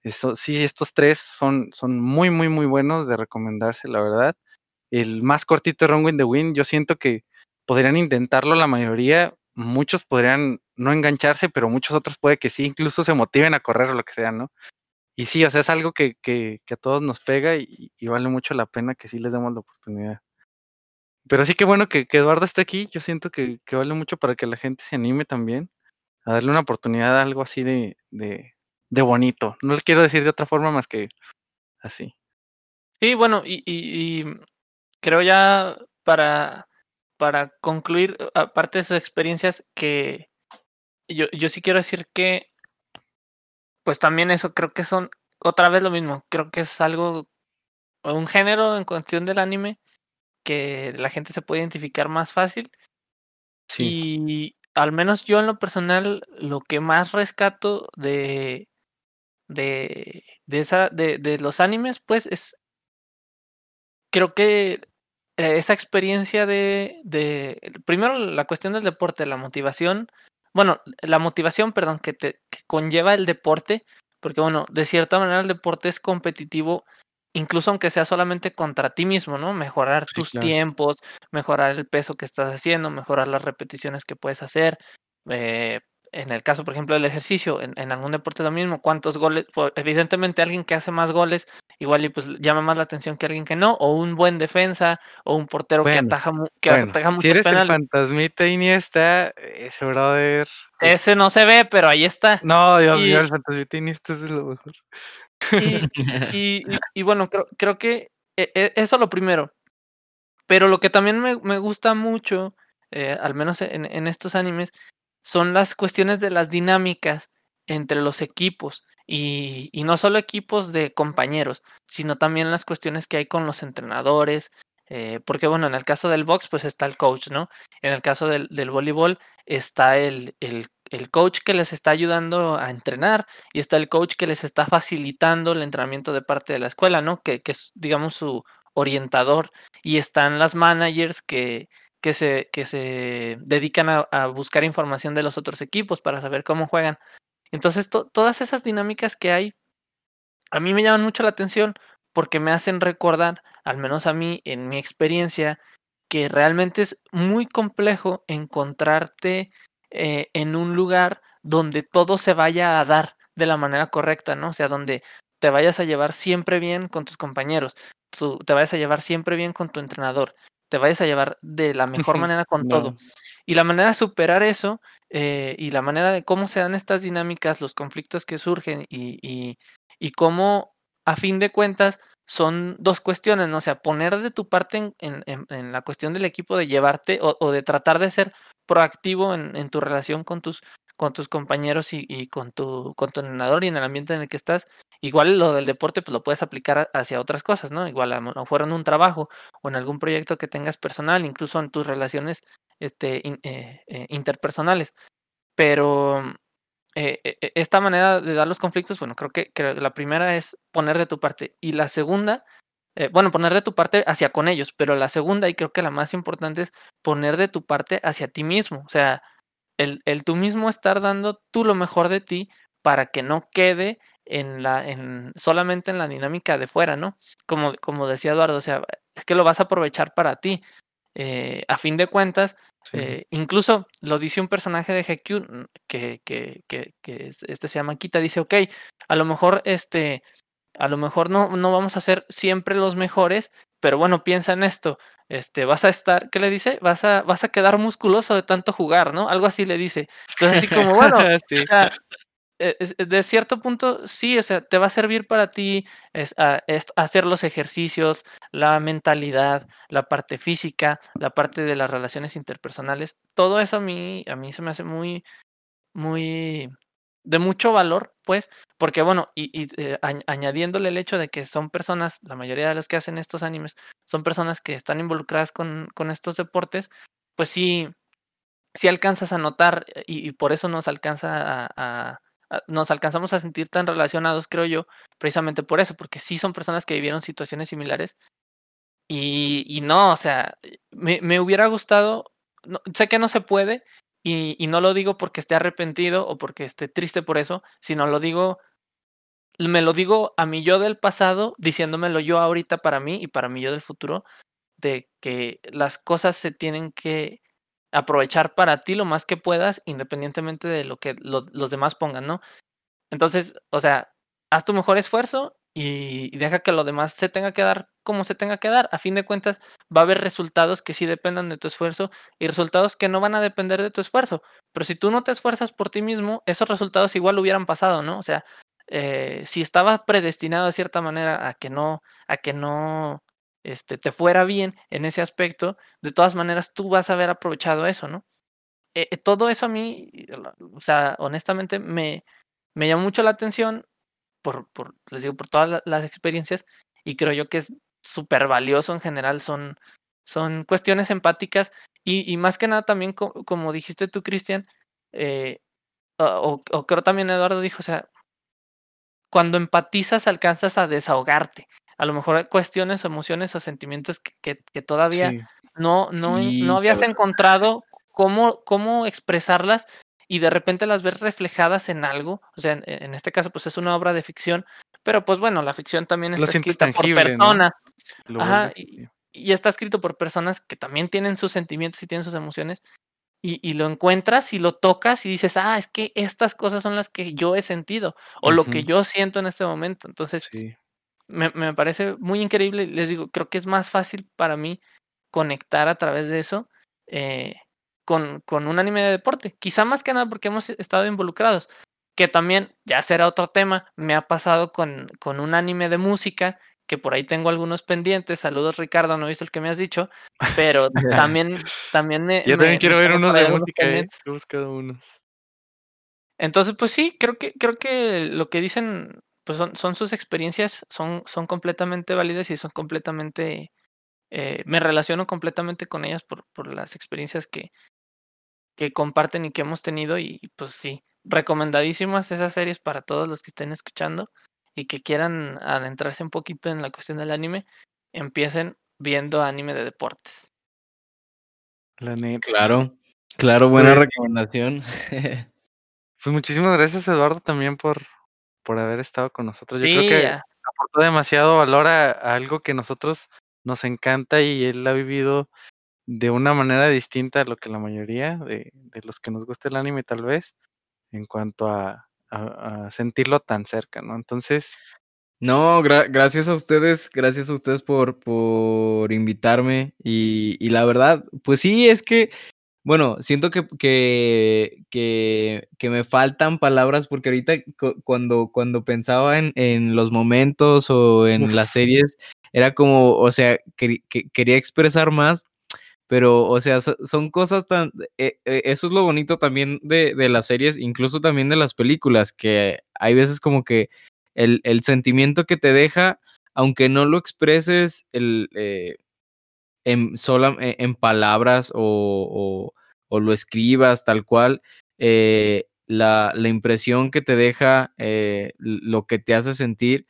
eso, sí, estos tres son, son muy, muy, muy buenos de recomendarse, la verdad. El más cortito, Wrong in the Wind, yo siento que podrían intentarlo la mayoría. Muchos podrían no engancharse, pero muchos otros puede que sí, incluso se motiven a correr o lo que sea, ¿no? y sí, o sea, es algo que, que, que a todos nos pega y, vale mucho la pena que sí les demos la oportunidad. Pero sí que bueno que, que Eduardo esté aquí, yo siento que, que, vale mucho para que la gente se anime también a darle una oportunidad a algo así de, de, de bonito. No les quiero decir de otra forma más que así. Sí, bueno, y, y, creo ya para, para concluir, aparte de sus experiencias, que yo, yo sí quiero decir que pues también eso creo que son otra vez lo mismo. Creo que es algo, un género en cuestión del anime que la gente se puede identificar más fácil. Y al menos yo en lo personal, lo que más rescato de, de, de, esa, de, de los animes, pues es creo que esa experiencia de, de, primero la cuestión del deporte, la motivación, bueno, la motivación, perdón, que te que conlleva el deporte, porque bueno, de cierta manera el deporte es competitivo, incluso aunque sea solamente contra ti mismo, ¿no? Mejorar tus tiempos, mejorar el peso que estás haciendo, mejorar las repeticiones que puedes hacer, eh, en el caso, por ejemplo, del ejercicio, en, algún deporte lo mismo, cuántos goles, pues, evidentemente alguien que hace más goles, igual y pues llama más la atención que alguien que no, o un buen defensa, o un portero que ataja, que ataja muchos si eres el fantasmita Iniesta, ese brother. Ese no se ve, pero ahí está. No, Dios mío, el fantasmita Iniesta es lo mejor. <laughs> Y, y, bueno, creo, creo que e, e, eso lo primero. Pero lo que también me, me gusta mucho, eh, al menos en, en estos animes, son las cuestiones de las dinámicas entre los equipos y, no solo equipos de compañeros, sino también las cuestiones que hay con los entrenadores, eh, porque bueno, en el caso del box pues está el coach, ¿no? En el caso del, voleibol está el, el, coach que les está ayudando a entrenar y está el coach que les está facilitando el entrenamiento de parte de la escuela, ¿no? Que, que es, digamos, su orientador y están las managers que, que se, que se dedican a, buscar información de los otros equipos para saber cómo juegan. Entonces, todas esas dinámicas que hay, a mí me llaman mucho la atención porque me hacen recordar, al menos a mí, en mi experiencia, que realmente es muy complejo encontrarte eh, en un lugar donde todo se vaya a dar de la manera correcta, ¿no? O sea, donde te vayas a llevar siempre bien con tus compañeros, te vayas a llevar siempre bien con tu entrenador, te vayas a llevar de la mejor manera con todo. Y la manera de superar eso eh, y la manera de cómo se dan estas dinámicas, los conflictos que surgen y, y, y, cómo a fin de cuentas son dos cuestiones, ¿no? O sea, poner de tu parte en, en, en la cuestión del equipo de llevarte o, o de tratar de ser proactivo en, en, tu relación con tus, con tus compañeros y, con, tu, con tu entrenador y en el ambiente en el que estás Igual lo del deporte, pues lo puedes aplicar hacia otras cosas, ¿no? Igual a lo mejor en un trabajo o en algún proyecto que tengas personal, incluso en tus relaciones este, eh, eh, interpersonales. Pero eh, esta manera de dar los conflictos, bueno, creo que, la primera es poner de tu parte y la segunda, bueno, poner de tu parte hacia con ellos, pero la segunda y creo que la más importante es poner de tu parte hacia ti mismo, o sea, el, el tú mismo estar dando tú lo mejor de ti para que no quede en la, en, solamente en la dinámica de fuera, ¿no? Como, como decía Eduardo, o sea, es que lo vas a aprovechar para ti. Eh, a fin de cuentas, eh, incluso lo dice un personaje de GQ mm, que, que, que, que, este se llama Kita, dice, ok, a lo mejor este, a lo mejor no, no vamos a ser siempre los mejores, pero bueno, piensa en esto, este, vas a estar, ¿qué le dice? Vas a, vas a quedar musculoso de tanto jugar, ¿no? Algo así le dice. Entonces, así como, bueno, <laughs> eh, de cierto punto, sí, o sea, te va a servir para ti es, ah, hacer los ejercicios, la mentalidad, la parte física, la parte de las relaciones interpersonales. Todo eso a mí, a mí se me hace muy, muy de mucho valor, pues, porque bueno, y, eh, añadiéndole el hecho de que son personas, la mayoría de los que hacen estos animes, son personas que están involucradas con, con estos deportes, pues sí, sí alcanzas a notar y, por eso nos alcanza a nos alcanzamos a sentir tan relacionados, creo yo, precisamente por eso, porque sí son personas que vivieron situaciones similares. Y, y no, o sea, me, me hubiera gustado, sé que no se puede, y, y, no lo digo porque esté arrepentido o porque esté triste por eso, sino lo digo, me lo digo a mi yo del pasado, diciéndomelo yo ahorita para mí y para mi yo del futuro, de que las cosas se tienen que aprovechar para ti lo más que puedas, independientemente de lo que los demás pongan, ¿no? Entonces, o sea, haz tu mejor esfuerzo y, deja que lo demás se tenga que dar como se tenga que dar. A fin de cuentas, va a haber resultados que sí dependan de tu esfuerzo y resultados que no van a depender de tu esfuerzo. Pero si tú no te esfuerzas por ti mismo, esos resultados igual hubieran pasado, ¿no? O sea, eh, si estabas predestinado de cierta manera a que no, a que no este, te fuera bien en ese aspecto, de todas maneras tú vas a haber aprovechado eso, ¿no? Eh, eh, todo eso a mí, o sea, honestamente me, me llamó mucho la atención por, por, les digo, por todas las experiencias y creo yo que es súper valioso en general, son, son cuestiones empáticas y, y más que nada también, como dijiste tú, Cristian, eh, o, o, creo también Eduardo dijo, o sea, cuando empatizas alcanzas a desahogarte, a lo mejor cuestiones, emociones o sentimientos que, que, todavía no, no, no habías encontrado cómo, cómo expresarlas y de repente las ves reflejadas en algo. O sea, en, este caso, pues es una obra de ficción, pero pues bueno, la ficción también está escrita por personas. Ajá, y, y, está escrito por personas que también tienen sus sentimientos y tienen sus emociones. Y, y, lo encuentras y lo tocas y dices, ah, es que estas cosas son las que yo he sentido o lo que yo siento en este momento. Entonces, me, me, parece muy increíble. Les digo, creo que es más fácil para mí conectar a través de eso eh, con, con un anime de deporte. Quizá más que nada porque hemos estado involucrados. Que también, ya será otro tema, me ha pasado con, con un anime de música que por ahí tengo algunos pendientes. Saludos, Ricardo, no he visto el que me has dicho, pero <laughs> también, también me. Yo también quiero ver unos de música, eh, he buscado unos. Entonces, pues sí, creo que, creo que lo que dicen, pues son, son sus experiencias, son, son completamente válidas y son completamente. Eh, me relaciono completamente con ellas por, por las experiencias que, que comparten y que hemos tenido. Y pues sí, recomendadísimas esas series para todos los que estén escuchando y que quieran adentrarse un poquito en la cuestión del anime, empiecen viendo anime de deportes. La neta. Claro, claro, buena pues recomendación. <laughs> pues muchísimas gracias Eduardo también por, por haber estado con nosotros. Yo creo que aportó demasiado valor a, algo que nosotros nos encanta y él ha vivido de una manera distinta a lo que la mayoría de, de los que nos gusta el anime tal vez, en cuanto a, a, sentirlo tan cerca, ¿no? Entonces... No, gracias a ustedes, gracias a ustedes por, por invitarme y, y, la verdad, pues sí, es que, bueno, siento que, que, que, que me faltan palabras porque ahorita cuando, cuando pensaba en, en, los momentos o en las series, era como, o sea, que, quería expresar más, pero, o sea, son cosas tan... Eh, eh, eso es lo bonito también de, de, las series, incluso también de las películas, que hay veces como que el, el sentimiento que te deja, aunque no lo expreses el, eh, en, sola, e, en palabras o, o, lo escribas tal cual, la, la, impresión que te deja, lo que te hace sentir,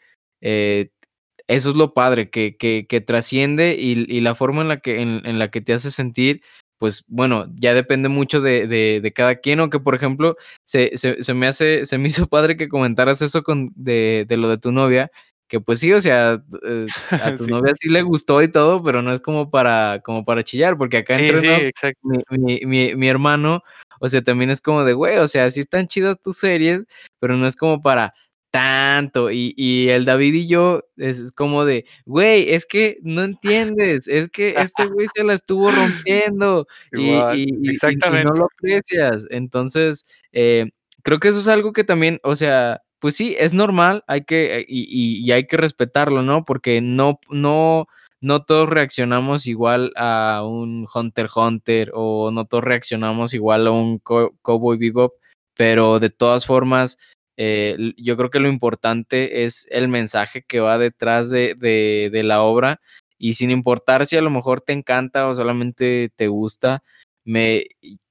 eso es lo padre, que, que, que trasciende y, y, la forma en la que, en, en, la que te hace sentir, pues bueno, ya depende mucho de, de, de cada quien, o que por ejemplo, se, se, se, me hace, se me hizo padre que comentaras eso con, de, de lo de tu novia, que pues sí, o sea, eh, a tu <laughs> novia sí le gustó y todo, pero no es como para, como para chillar, porque acá sí, entre mi, mi, mi, mi, hermano, o sea, también es como de, güey, o sea, sí están chidas tus series, pero no es como para, tanto. Y, y, el David y yo es como de, güey, es que no entiendes, es que este güey se la estuvo rompiendo <laughs> y, y, no lo aprecias. Entonces, eh, creo que eso es algo que también, o sea, pues sí, es normal, hay que, y, hay que respetarlo, ¿no? Porque no, no, no todos reaccionamos igual a un Hunter Hunter o no todos reaccionamos igual a un Cowboy Bebop, pero de todas formas, eh, yo creo que lo importante es el mensaje que va detrás de, la obra y sin importar si a lo mejor te encanta o solamente te gusta, me,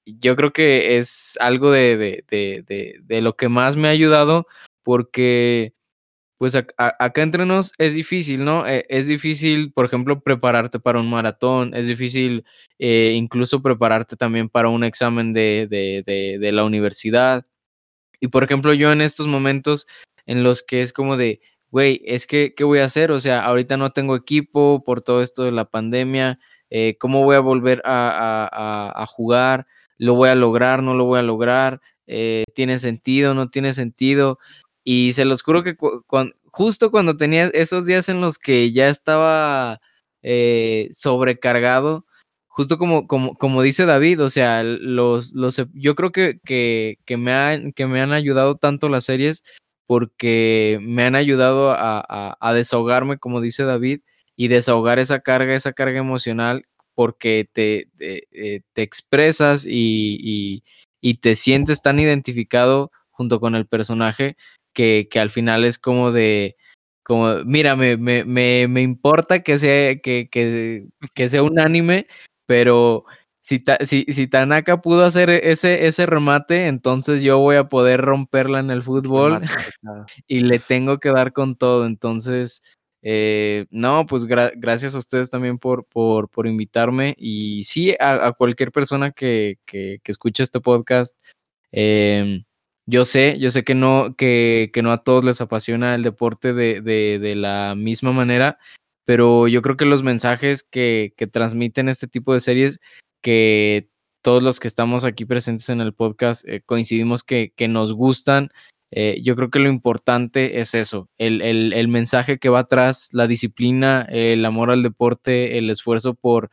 yo creo que es algo de, lo que más me ha ayudado porque pues acá entre nos es difícil, ¿no? E, es difícil, por ejemplo, prepararte para un maratón, es difícil eh, incluso prepararte también para un examen de la universidad. Y por ejemplo, yo en estos momentos en los que es como de, güey, es que, ¿qué voy a hacer? O sea, ahorita no tengo equipo por todo esto de la pandemia, eh, ¿cómo voy a volver a, a, jugar? ¿Lo voy a lograr? ¿No lo voy a lograr? Eh, ¿Tiene sentido? ¿No tiene sentido? Y se los juro que justo cuando tenía esos días en los que ya estaba eh, sobrecargado, justo como, como, como dice David, o sea, los, los, yo creo que, que, que, me han, que me han ayudado tanto las series porque me han ayudado a, a, a, desahogarme, como dice David, y desahogar esa carga, esa carga emocional, porque te, te, eh, te expresas y, y, te sientes tan identificado junto con el personaje que, que al final es como de, como, mira, me, me, me, me importa que sea, que, que, que sea un anime, pero si, si, si, Tanaka pudo hacer ese, ese remate, entonces yo voy a poder romperla en el fútbol <laughs> y le tengo que dar con todo. Entonces, Eh, no, pues gracias a ustedes también por, por, por invitarme y sí, a, cualquier persona que, que, que, escuche este podcast. Em, yo sé, yo sé que no, que, que, no a todos les apasiona el deporte de, de, de, la misma manera, pero yo creo que los mensajes que, que transmiten este tipo de series, que todos los que estamos aquí presentes en el podcast eh, coincidimos que, que nos gustan, eh, yo creo que lo importante es eso, el, el, mensaje que va atrás, la disciplina, el amor al deporte, el esfuerzo por,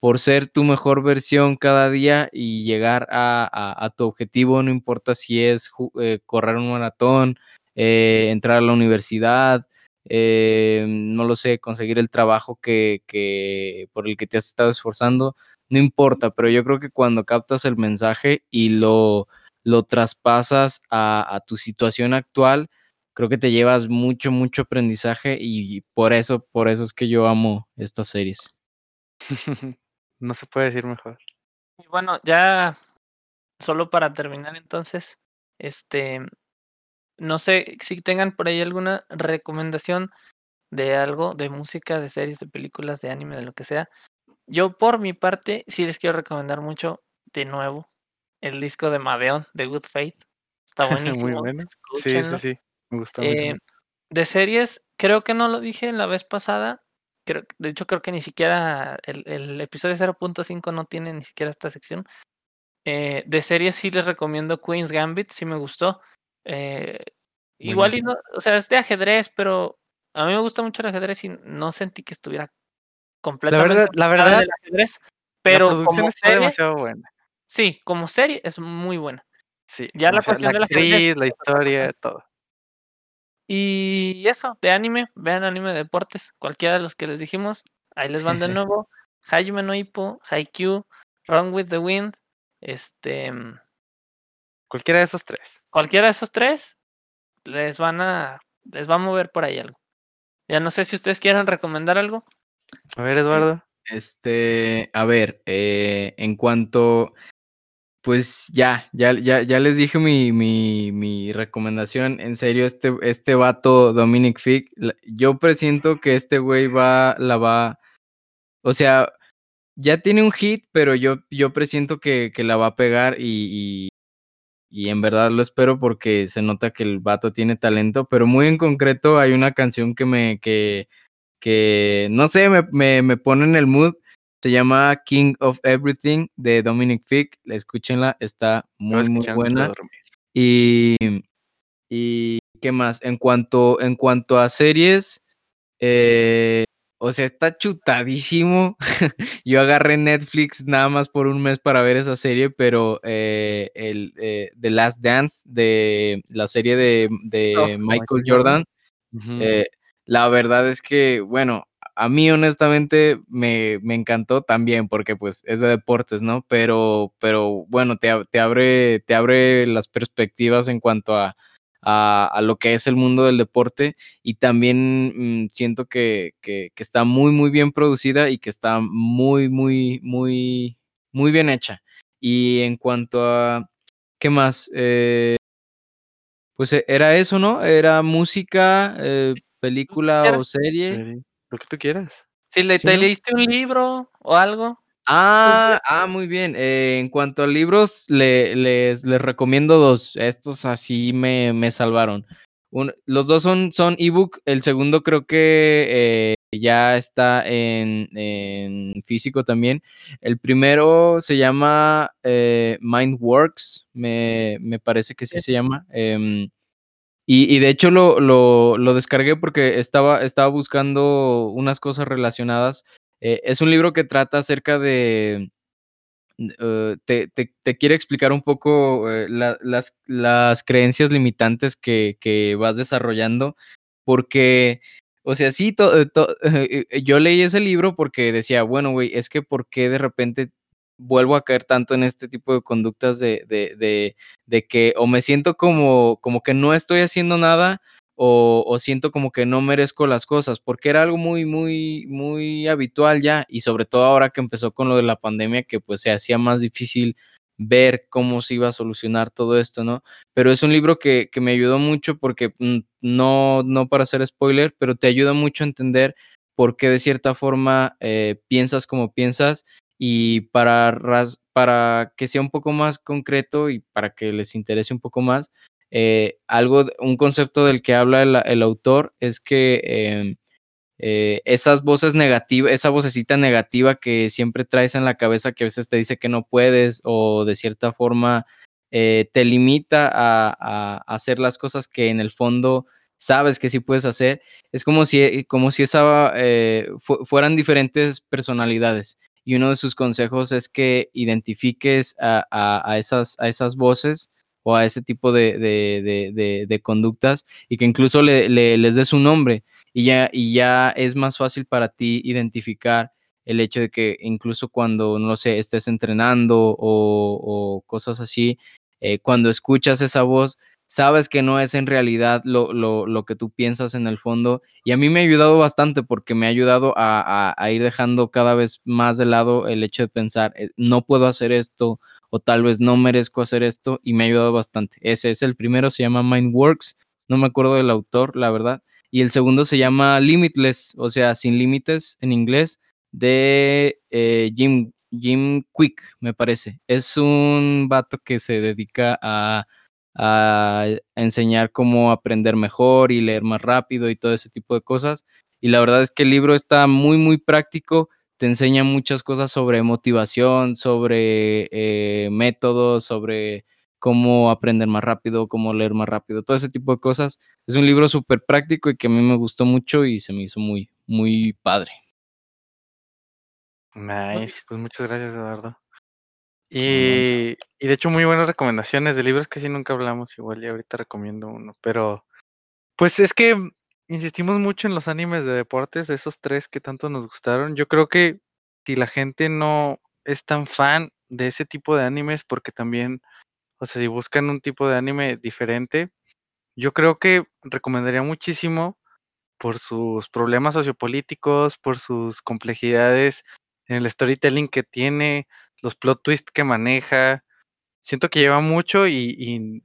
por ser tu mejor versión cada día y llegar a, a, tu objetivo, no importa si es eh, correr un maratón, entrar a la universidad, no lo sé, conseguir el trabajo que, que, por el que te has estado esforzando, no importa, pero yo creo que cuando captas el mensaje y lo lo traspasas a, tu situación actual, creo que te llevas mucho, mucho aprendizaje y por eso, por eso es que yo amo estas series. <laughs> no se puede decir mejor. Y bueno, ya solo para terminar entonces, este, no sé si tengan por ahí alguna recomendación de algo, de música, de series, de películas, de anime, de lo que sea. Yo por mi parte sí les quiero recomendar mucho de nuevo el disco de Madeon, de Good Faith. Está <laughs> buenísimo. Muy bueno. Sí, sí, sí. Me gustó eh, De series, creo que no lo dije la vez pasada. Creo, de hecho, creo que ni siquiera el, el episodio 0.5 no tiene ni siquiera esta sección. Eh, de series sí les recomiendo Queen's Gambit, sí me gustó. Eh, igual, y no, o sea, es de ajedrez, pero a mí me gusta mucho el ajedrez y no sentí que estuviera completamente. La verdad, la verdad, ajedrez, pero la está demasiado buena. Sí, como serie es muy buena. Sí. Ya la cuestión de la actriz, la historia, todo. Y eso, de anime, vean anime de deportes, cualquiera de los que les dijimos, ahí les van de <laughs> nuevo. Hajime no Ippo, Haikyuu, Run with the Wind, este cualquiera de esos tres. Cualquiera de esos tres les van a les va a mover por ahí algo. Ya no sé si ustedes quieran recomendar algo. A ver, Eduardo. Este, a ver, eh, en cuanto pues ya, ya, ya, ya les dije mi, mi, mi recomendación. En serio, este, este vato, Dominic Fick, yo presiento que este güey va, la va. O sea, ya tiene un hit, pero yo, yo presiento que, que la va a pegar y, y, en verdad lo espero porque se nota que el vato tiene talento. Pero muy en concreto, hay una canción que me, que, que no sé, me, me, me pone en el mood se llama King of Everything de Dominic Fick. Escúchenla, está muy, muy buena. Y, y qué más, en cuanto, en cuanto a series, eh, o sea, está chutadísimo. <laughs> Yo agarré Netflix nada más por un mes para ver esa serie, pero eh, el eh, The Last Dance de la serie de, de Michael, Jordan, la verdad es que, bueno, a mí honestamente me, me, encantó también porque pues es de deportes, ¿no? Pero, pero bueno, te, te, abre, te abre las perspectivas en cuanto a, a, lo que es el mundo del deporte y también mm, siento que, que, que, está muy, muy bien producida y que está muy, muy, muy, muy bien hecha. Y en cuanto a, ¿qué más? Eh, pues e, era eso, ¿no? Era música, eh, película o serie. Lo que tú quieras. Si le, te leíste un libro o algo. Ah, ah, muy bien. Eh, en cuanto a libros, le, les, les recomiendo dos. Estos así me, me salvaron. los dos son, son ebook. El segundo creo que eh, ya está en, en, físico también. El primero se llama eh, Mindworks. Me, me parece que sí se llama. Em, y, de hecho lo, lo, lo, descargué porque estaba, estaba buscando unas cosas relacionadas. Eh, es un libro que trata acerca de... Uh, te, te, te, quiere explicar un poco la, las, las, creencias limitantes que, que, vas desarrollando, porque, o sea, sí, to, to, <laughs> yo leí ese libro porque decía, bueno, güey, es que ¿por qué de repente vuelvo a caer tanto en este tipo de conductas de, de, de, de que o me siento como, como que no estoy haciendo nada o, siento como que no merezco las cosas, porque era algo muy, muy, muy habitual ya y sobre todo ahora que empezó con lo de la pandemia que pues se hacía más difícil ver cómo se iba a solucionar todo esto, ¿no? Pero es un libro que, que me ayudó mucho porque mm, no, no para hacer spoiler, pero te ayuda mucho a entender por qué de cierta forma eh, piensas como piensas y para, para que sea un poco más concreto y para que les interese un poco más, eh, algo, un concepto del que habla el, autor es que em, eh, esas voces negativas, esa vocecita negativa que siempre traes en la cabeza que a veces te dice que no puedes o de cierta forma te limita a, hacer las cosas que en el fondo sabes que sí puedes hacer, es como si, como si fueran diferentes personalidades. Y uno de sus consejos es que identifiques a, esas, a esas voces o a ese tipo de, de, conductas y que incluso le, les des un nombre y ya, y ya es más fácil para ti identificar el hecho de que incluso cuando, no sé, estés entrenando o, cosas así, eh, cuando escuchas esa voz, sabes que no es en realidad lo, lo, lo, que tú piensas en el fondo. Y a mí me ha ayudado bastante porque me ha ayudado a, a, ir dejando cada vez más de lado el hecho de pensar, eh, no puedo hacer esto o tal vez no merezco hacer esto y me ha ayudado bastante. Ese es el primero, se llama Mindworks, no me acuerdo del autor, la verdad. Y el segundo se llama Limitless, o sea, sin límites en inglés, de eh, Jim, Jim Quick, me parece. Es un vato que se dedica a a enseñar cómo aprender mejor y leer más rápido y todo ese tipo de cosas. Y la verdad es que el libro está muy, muy práctico, te enseña muchas cosas sobre motivación, sobre eh, métodos, sobre cómo aprender más rápido, cómo leer más rápido, todo ese tipo de cosas. Es un libro súper práctico y que a mí me gustó mucho y se me hizo muy, muy padre. Nice, pues muchas gracias, Eduardo. Y, y de hecho, muy buenas recomendaciones de libros que sí nunca hablamos, igual y ahorita recomiendo uno, pero pues es que insistimos mucho en los animes de deportes, esos tres que tanto nos gustaron. Yo creo que si la gente no es tan fan de ese tipo de animes, porque también, o sea, si buscan un tipo de anime diferente, yo creo que recomendaría muchísimo por sus problemas sociopolíticos, por sus complejidades en el storytelling que tiene, los plot twists que maneja. Siento que lleva mucho y,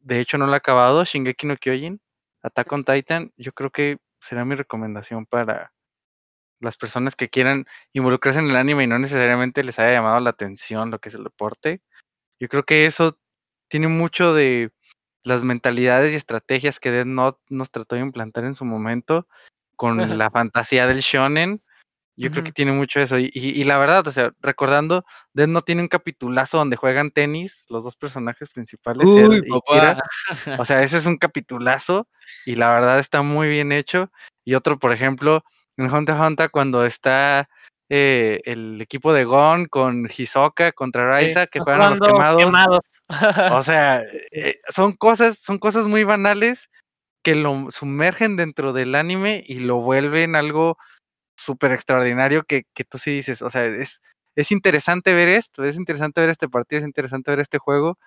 de hecho no lo ha acabado. Shingeki no Kyojin, Attack on Titan, yo creo que será mi recomendación para las personas que quieran involucrarse en el anime y no necesariamente les haya llamado la atención lo que es el deporte. Yo creo que eso tiene mucho de las mentalidades y estrategias que Dead Note nos trató de implantar en su momento con <laughs> la fantasía del shonen yo creo que tiene mucho eso. Y, la verdad, o sea, recordando, Dead no tiene un capitulazo donde juegan tenis, los dos personajes principales. Uy, o <laughs> sea, ese es un capitulazo y la verdad está muy bien hecho. Y otro, por ejemplo, en Hunter x Hunter, cuando está eh, el equipo de Gon con Hisoka contra Raisa, que juegan a los quemados. o sea, <laughs> eh, son cosas, son cosas muy banales que lo sumergen dentro del anime y lo vuelven algo súper extraordinario que, que, tú sí dices, o sea, es, es interesante ver esto, es interesante ver este partido, es interesante ver este juego.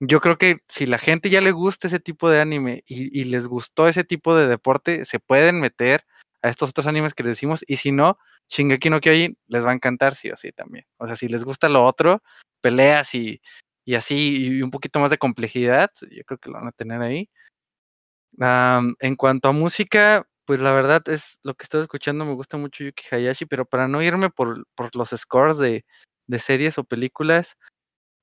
Yo creo que si la gente ya le gusta ese tipo de anime y, les gustó ese tipo de deporte, se pueden meter a estos otros animes que les decimos, y si no, Shingeki no Kyojin les va a encantar sí o sí también. O sea, si les gusta lo otro, peleas y, y así, y un poquito más de complejidad, yo creo que lo van a tener ahí. en cuanto a música, pues la verdad es lo que estoy escuchando, me gusta mucho Yuki Hayashi, pero para no irme por, los scores de, series o películas,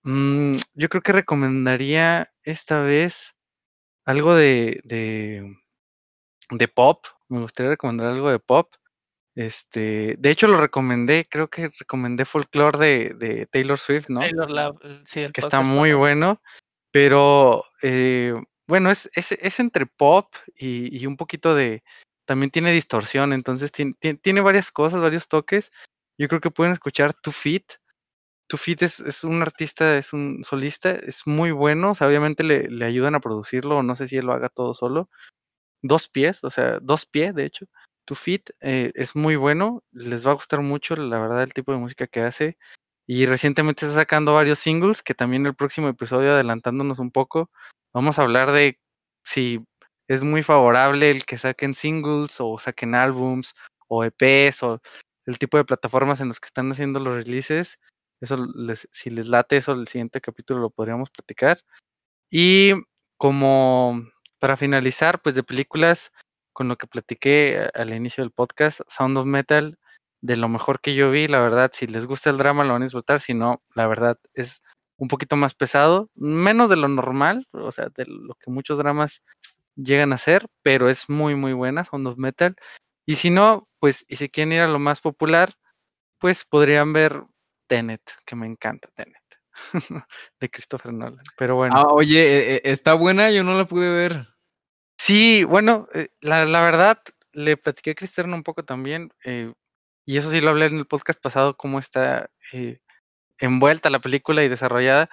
mm, yo creo que recomendaría esta vez algo de, de, pop. Me gustaría recomendar algo de pop. Este, de hecho lo recomendé, creo que recomendé Folklore de, de Taylor Swift, ¿no? Taylor Love, eh, sí, que está muy bueno, pero eh, bueno, es, es, entre pop y, un poquito de, también tiene distorsión, entonces tiene, varias cosas, varios toques. Yo creo que pueden escuchar Two Feet. Two Feet es, un artista, es un solista, es muy bueno, o sea, obviamente le, le ayudan a producirlo, no sé si él lo haga todo solo. Dos pies, o sea, dos pies, de hecho. Two Feet eh, es muy bueno, les va a gustar mucho, la verdad, el tipo de música que hace. Y recientemente está sacando varios singles, que también el próximo episodio, adelantándonos un poco, vamos a hablar de si es muy favorable el que saquen singles o saquen álbums o EPs o el tipo de plataformas en las que están haciendo los releases. Eso les, si les late eso, el siguiente capítulo lo podríamos platicar. Y como para finalizar, pues de películas, con lo que platiqué al inicio del podcast, Sound of Metal, de lo mejor que yo vi, la verdad, si les gusta el drama lo van a disfrutar, si no, la verdad es un poquito más pesado, menos de lo normal, o sea, de lo que muchos dramas llegan a ser, pero es muy, muy buena, Sound of Metal. Y si no, pues, y si quieren ir a lo más popular, pues podrían ver Tenet, que me encanta Tenet, <laughs> de Christopher Nolan. Pero bueno. Ah, oye, e, e, está buena, yo no la pude ver. Sí, bueno, eh, la, la, verdad, le platiqué a Cristian un poco también, eh, y eso sí lo hablé en el podcast pasado, cómo está eh, envuelta la película y desarrollada,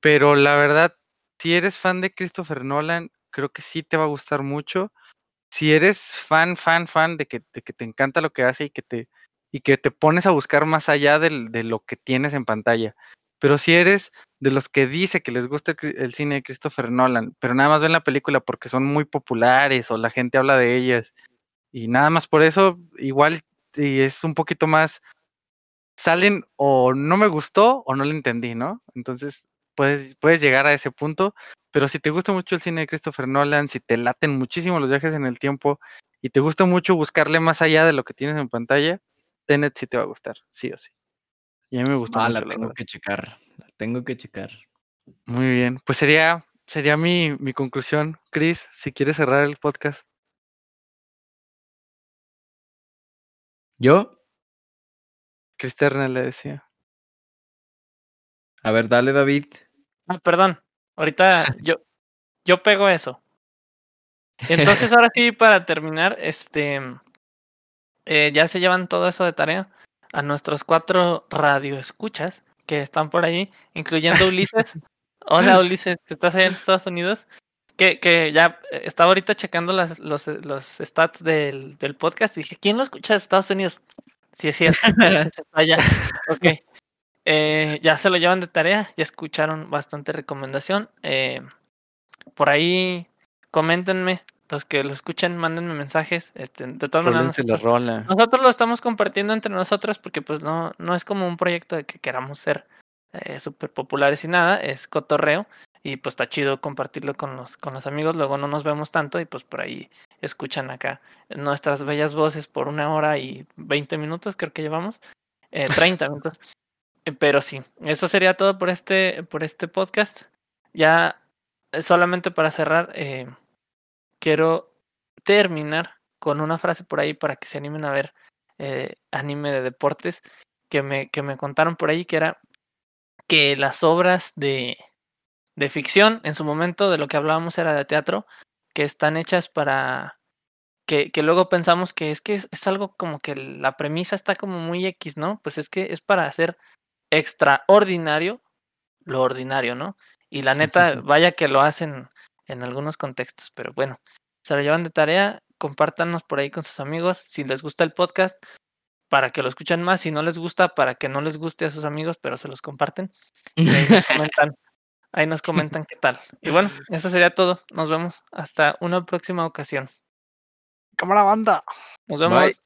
pero la verdad, si eres fan de Christopher Nolan, creo que sí te va a gustar mucho. Si eres fan, fan, fan de que, de que te encanta lo que hace y que te, y que te pones a buscar más allá de, de lo que tienes en pantalla. Pero si eres de los que dice que les gusta el, cine de Christopher Nolan, pero nada más ven la película porque son muy populares o la gente habla de ellas y nada más por eso, igual y es un poquito más, salen o no me gustó o no le entendí, ¿no? Entonces puedes, puedes llegar a ese punto, pero si te gusta mucho el cine de Christopher Nolan, si te laten muchísimo los viajes en el tiempo y te gusta mucho buscarle más allá de lo que tienes en pantalla, Tenet sí te va a gustar, sí o sí. Y a mí me gustó. Ah, la tengo que checar, la tengo que checar. Muy bien, pues sería, sería mi, mi conclusión. Chris, si quieres cerrar el podcast. ¿Yo? Cristerna le decía. A ver, dale, David. Ah, perdón. Ahorita <laughs> yo, yo pego eso. Entonces, ahora sí, para terminar, este eh, ya se llevan todo eso de tarea a nuestros cuatro radioescuchas que están por ahí, incluyendo Ulises. <laughs> Hola Ulises, ¿estás allá en Estados Unidos? Que, que ya eh, estaba ahorita checando las, los, los stats del, del podcast y dije, ¿quién lo escucha de Estados Unidos? Sí, es cierto, está allá. Ok. Eh, ya se lo llevan de tarea, ya escucharon bastante recomendación. Eh, por ahí, coméntenme los que lo escuchen, mándenme mensajes. Este, de todas maneras, nosotros, lo estamos compartiendo entre nosotros porque pues no, no es como un proyecto de que queramos ser eh, súper populares y nada, es cotorreo. Y pues está chido compartirlo con los, con los amigos, luego no nos vemos tanto y pues por ahí escuchan acá nuestras bellas voces por una hora y 20 minutos, creo que llevamos, eh, 30 minutos. Eh, pero sí, eso sería todo por este, por este podcast. Ya eh, solamente para cerrar, eh, quiero terminar con una frase por ahí para que se animen a ver eh, anime de deportes que me, que me contaron por ahí, que era que las obras de, de ficción, en su momento de lo que hablábamos era de teatro, que están hechas para... Que, que luego pensamos que es que es, es algo como que la premisa está como muy X, ¿no? Pues es que es para hacer extraordinario lo ordinario, ¿no? Y la neta, <laughs> vaya que lo hacen en algunos contextos, pero bueno, se lo llevan de tarea, compártanos por ahí con sus amigos, si les gusta el podcast, para que lo escuchen más, si no les gusta, para que no les guste a sus amigos, pero se los comparten. Y ahí nos <laughs> comentan, ahí nos comentan qué tal. Y bueno, eso sería todo. Nos vemos hasta una próxima ocasión. Cámara banda. Nos vemos.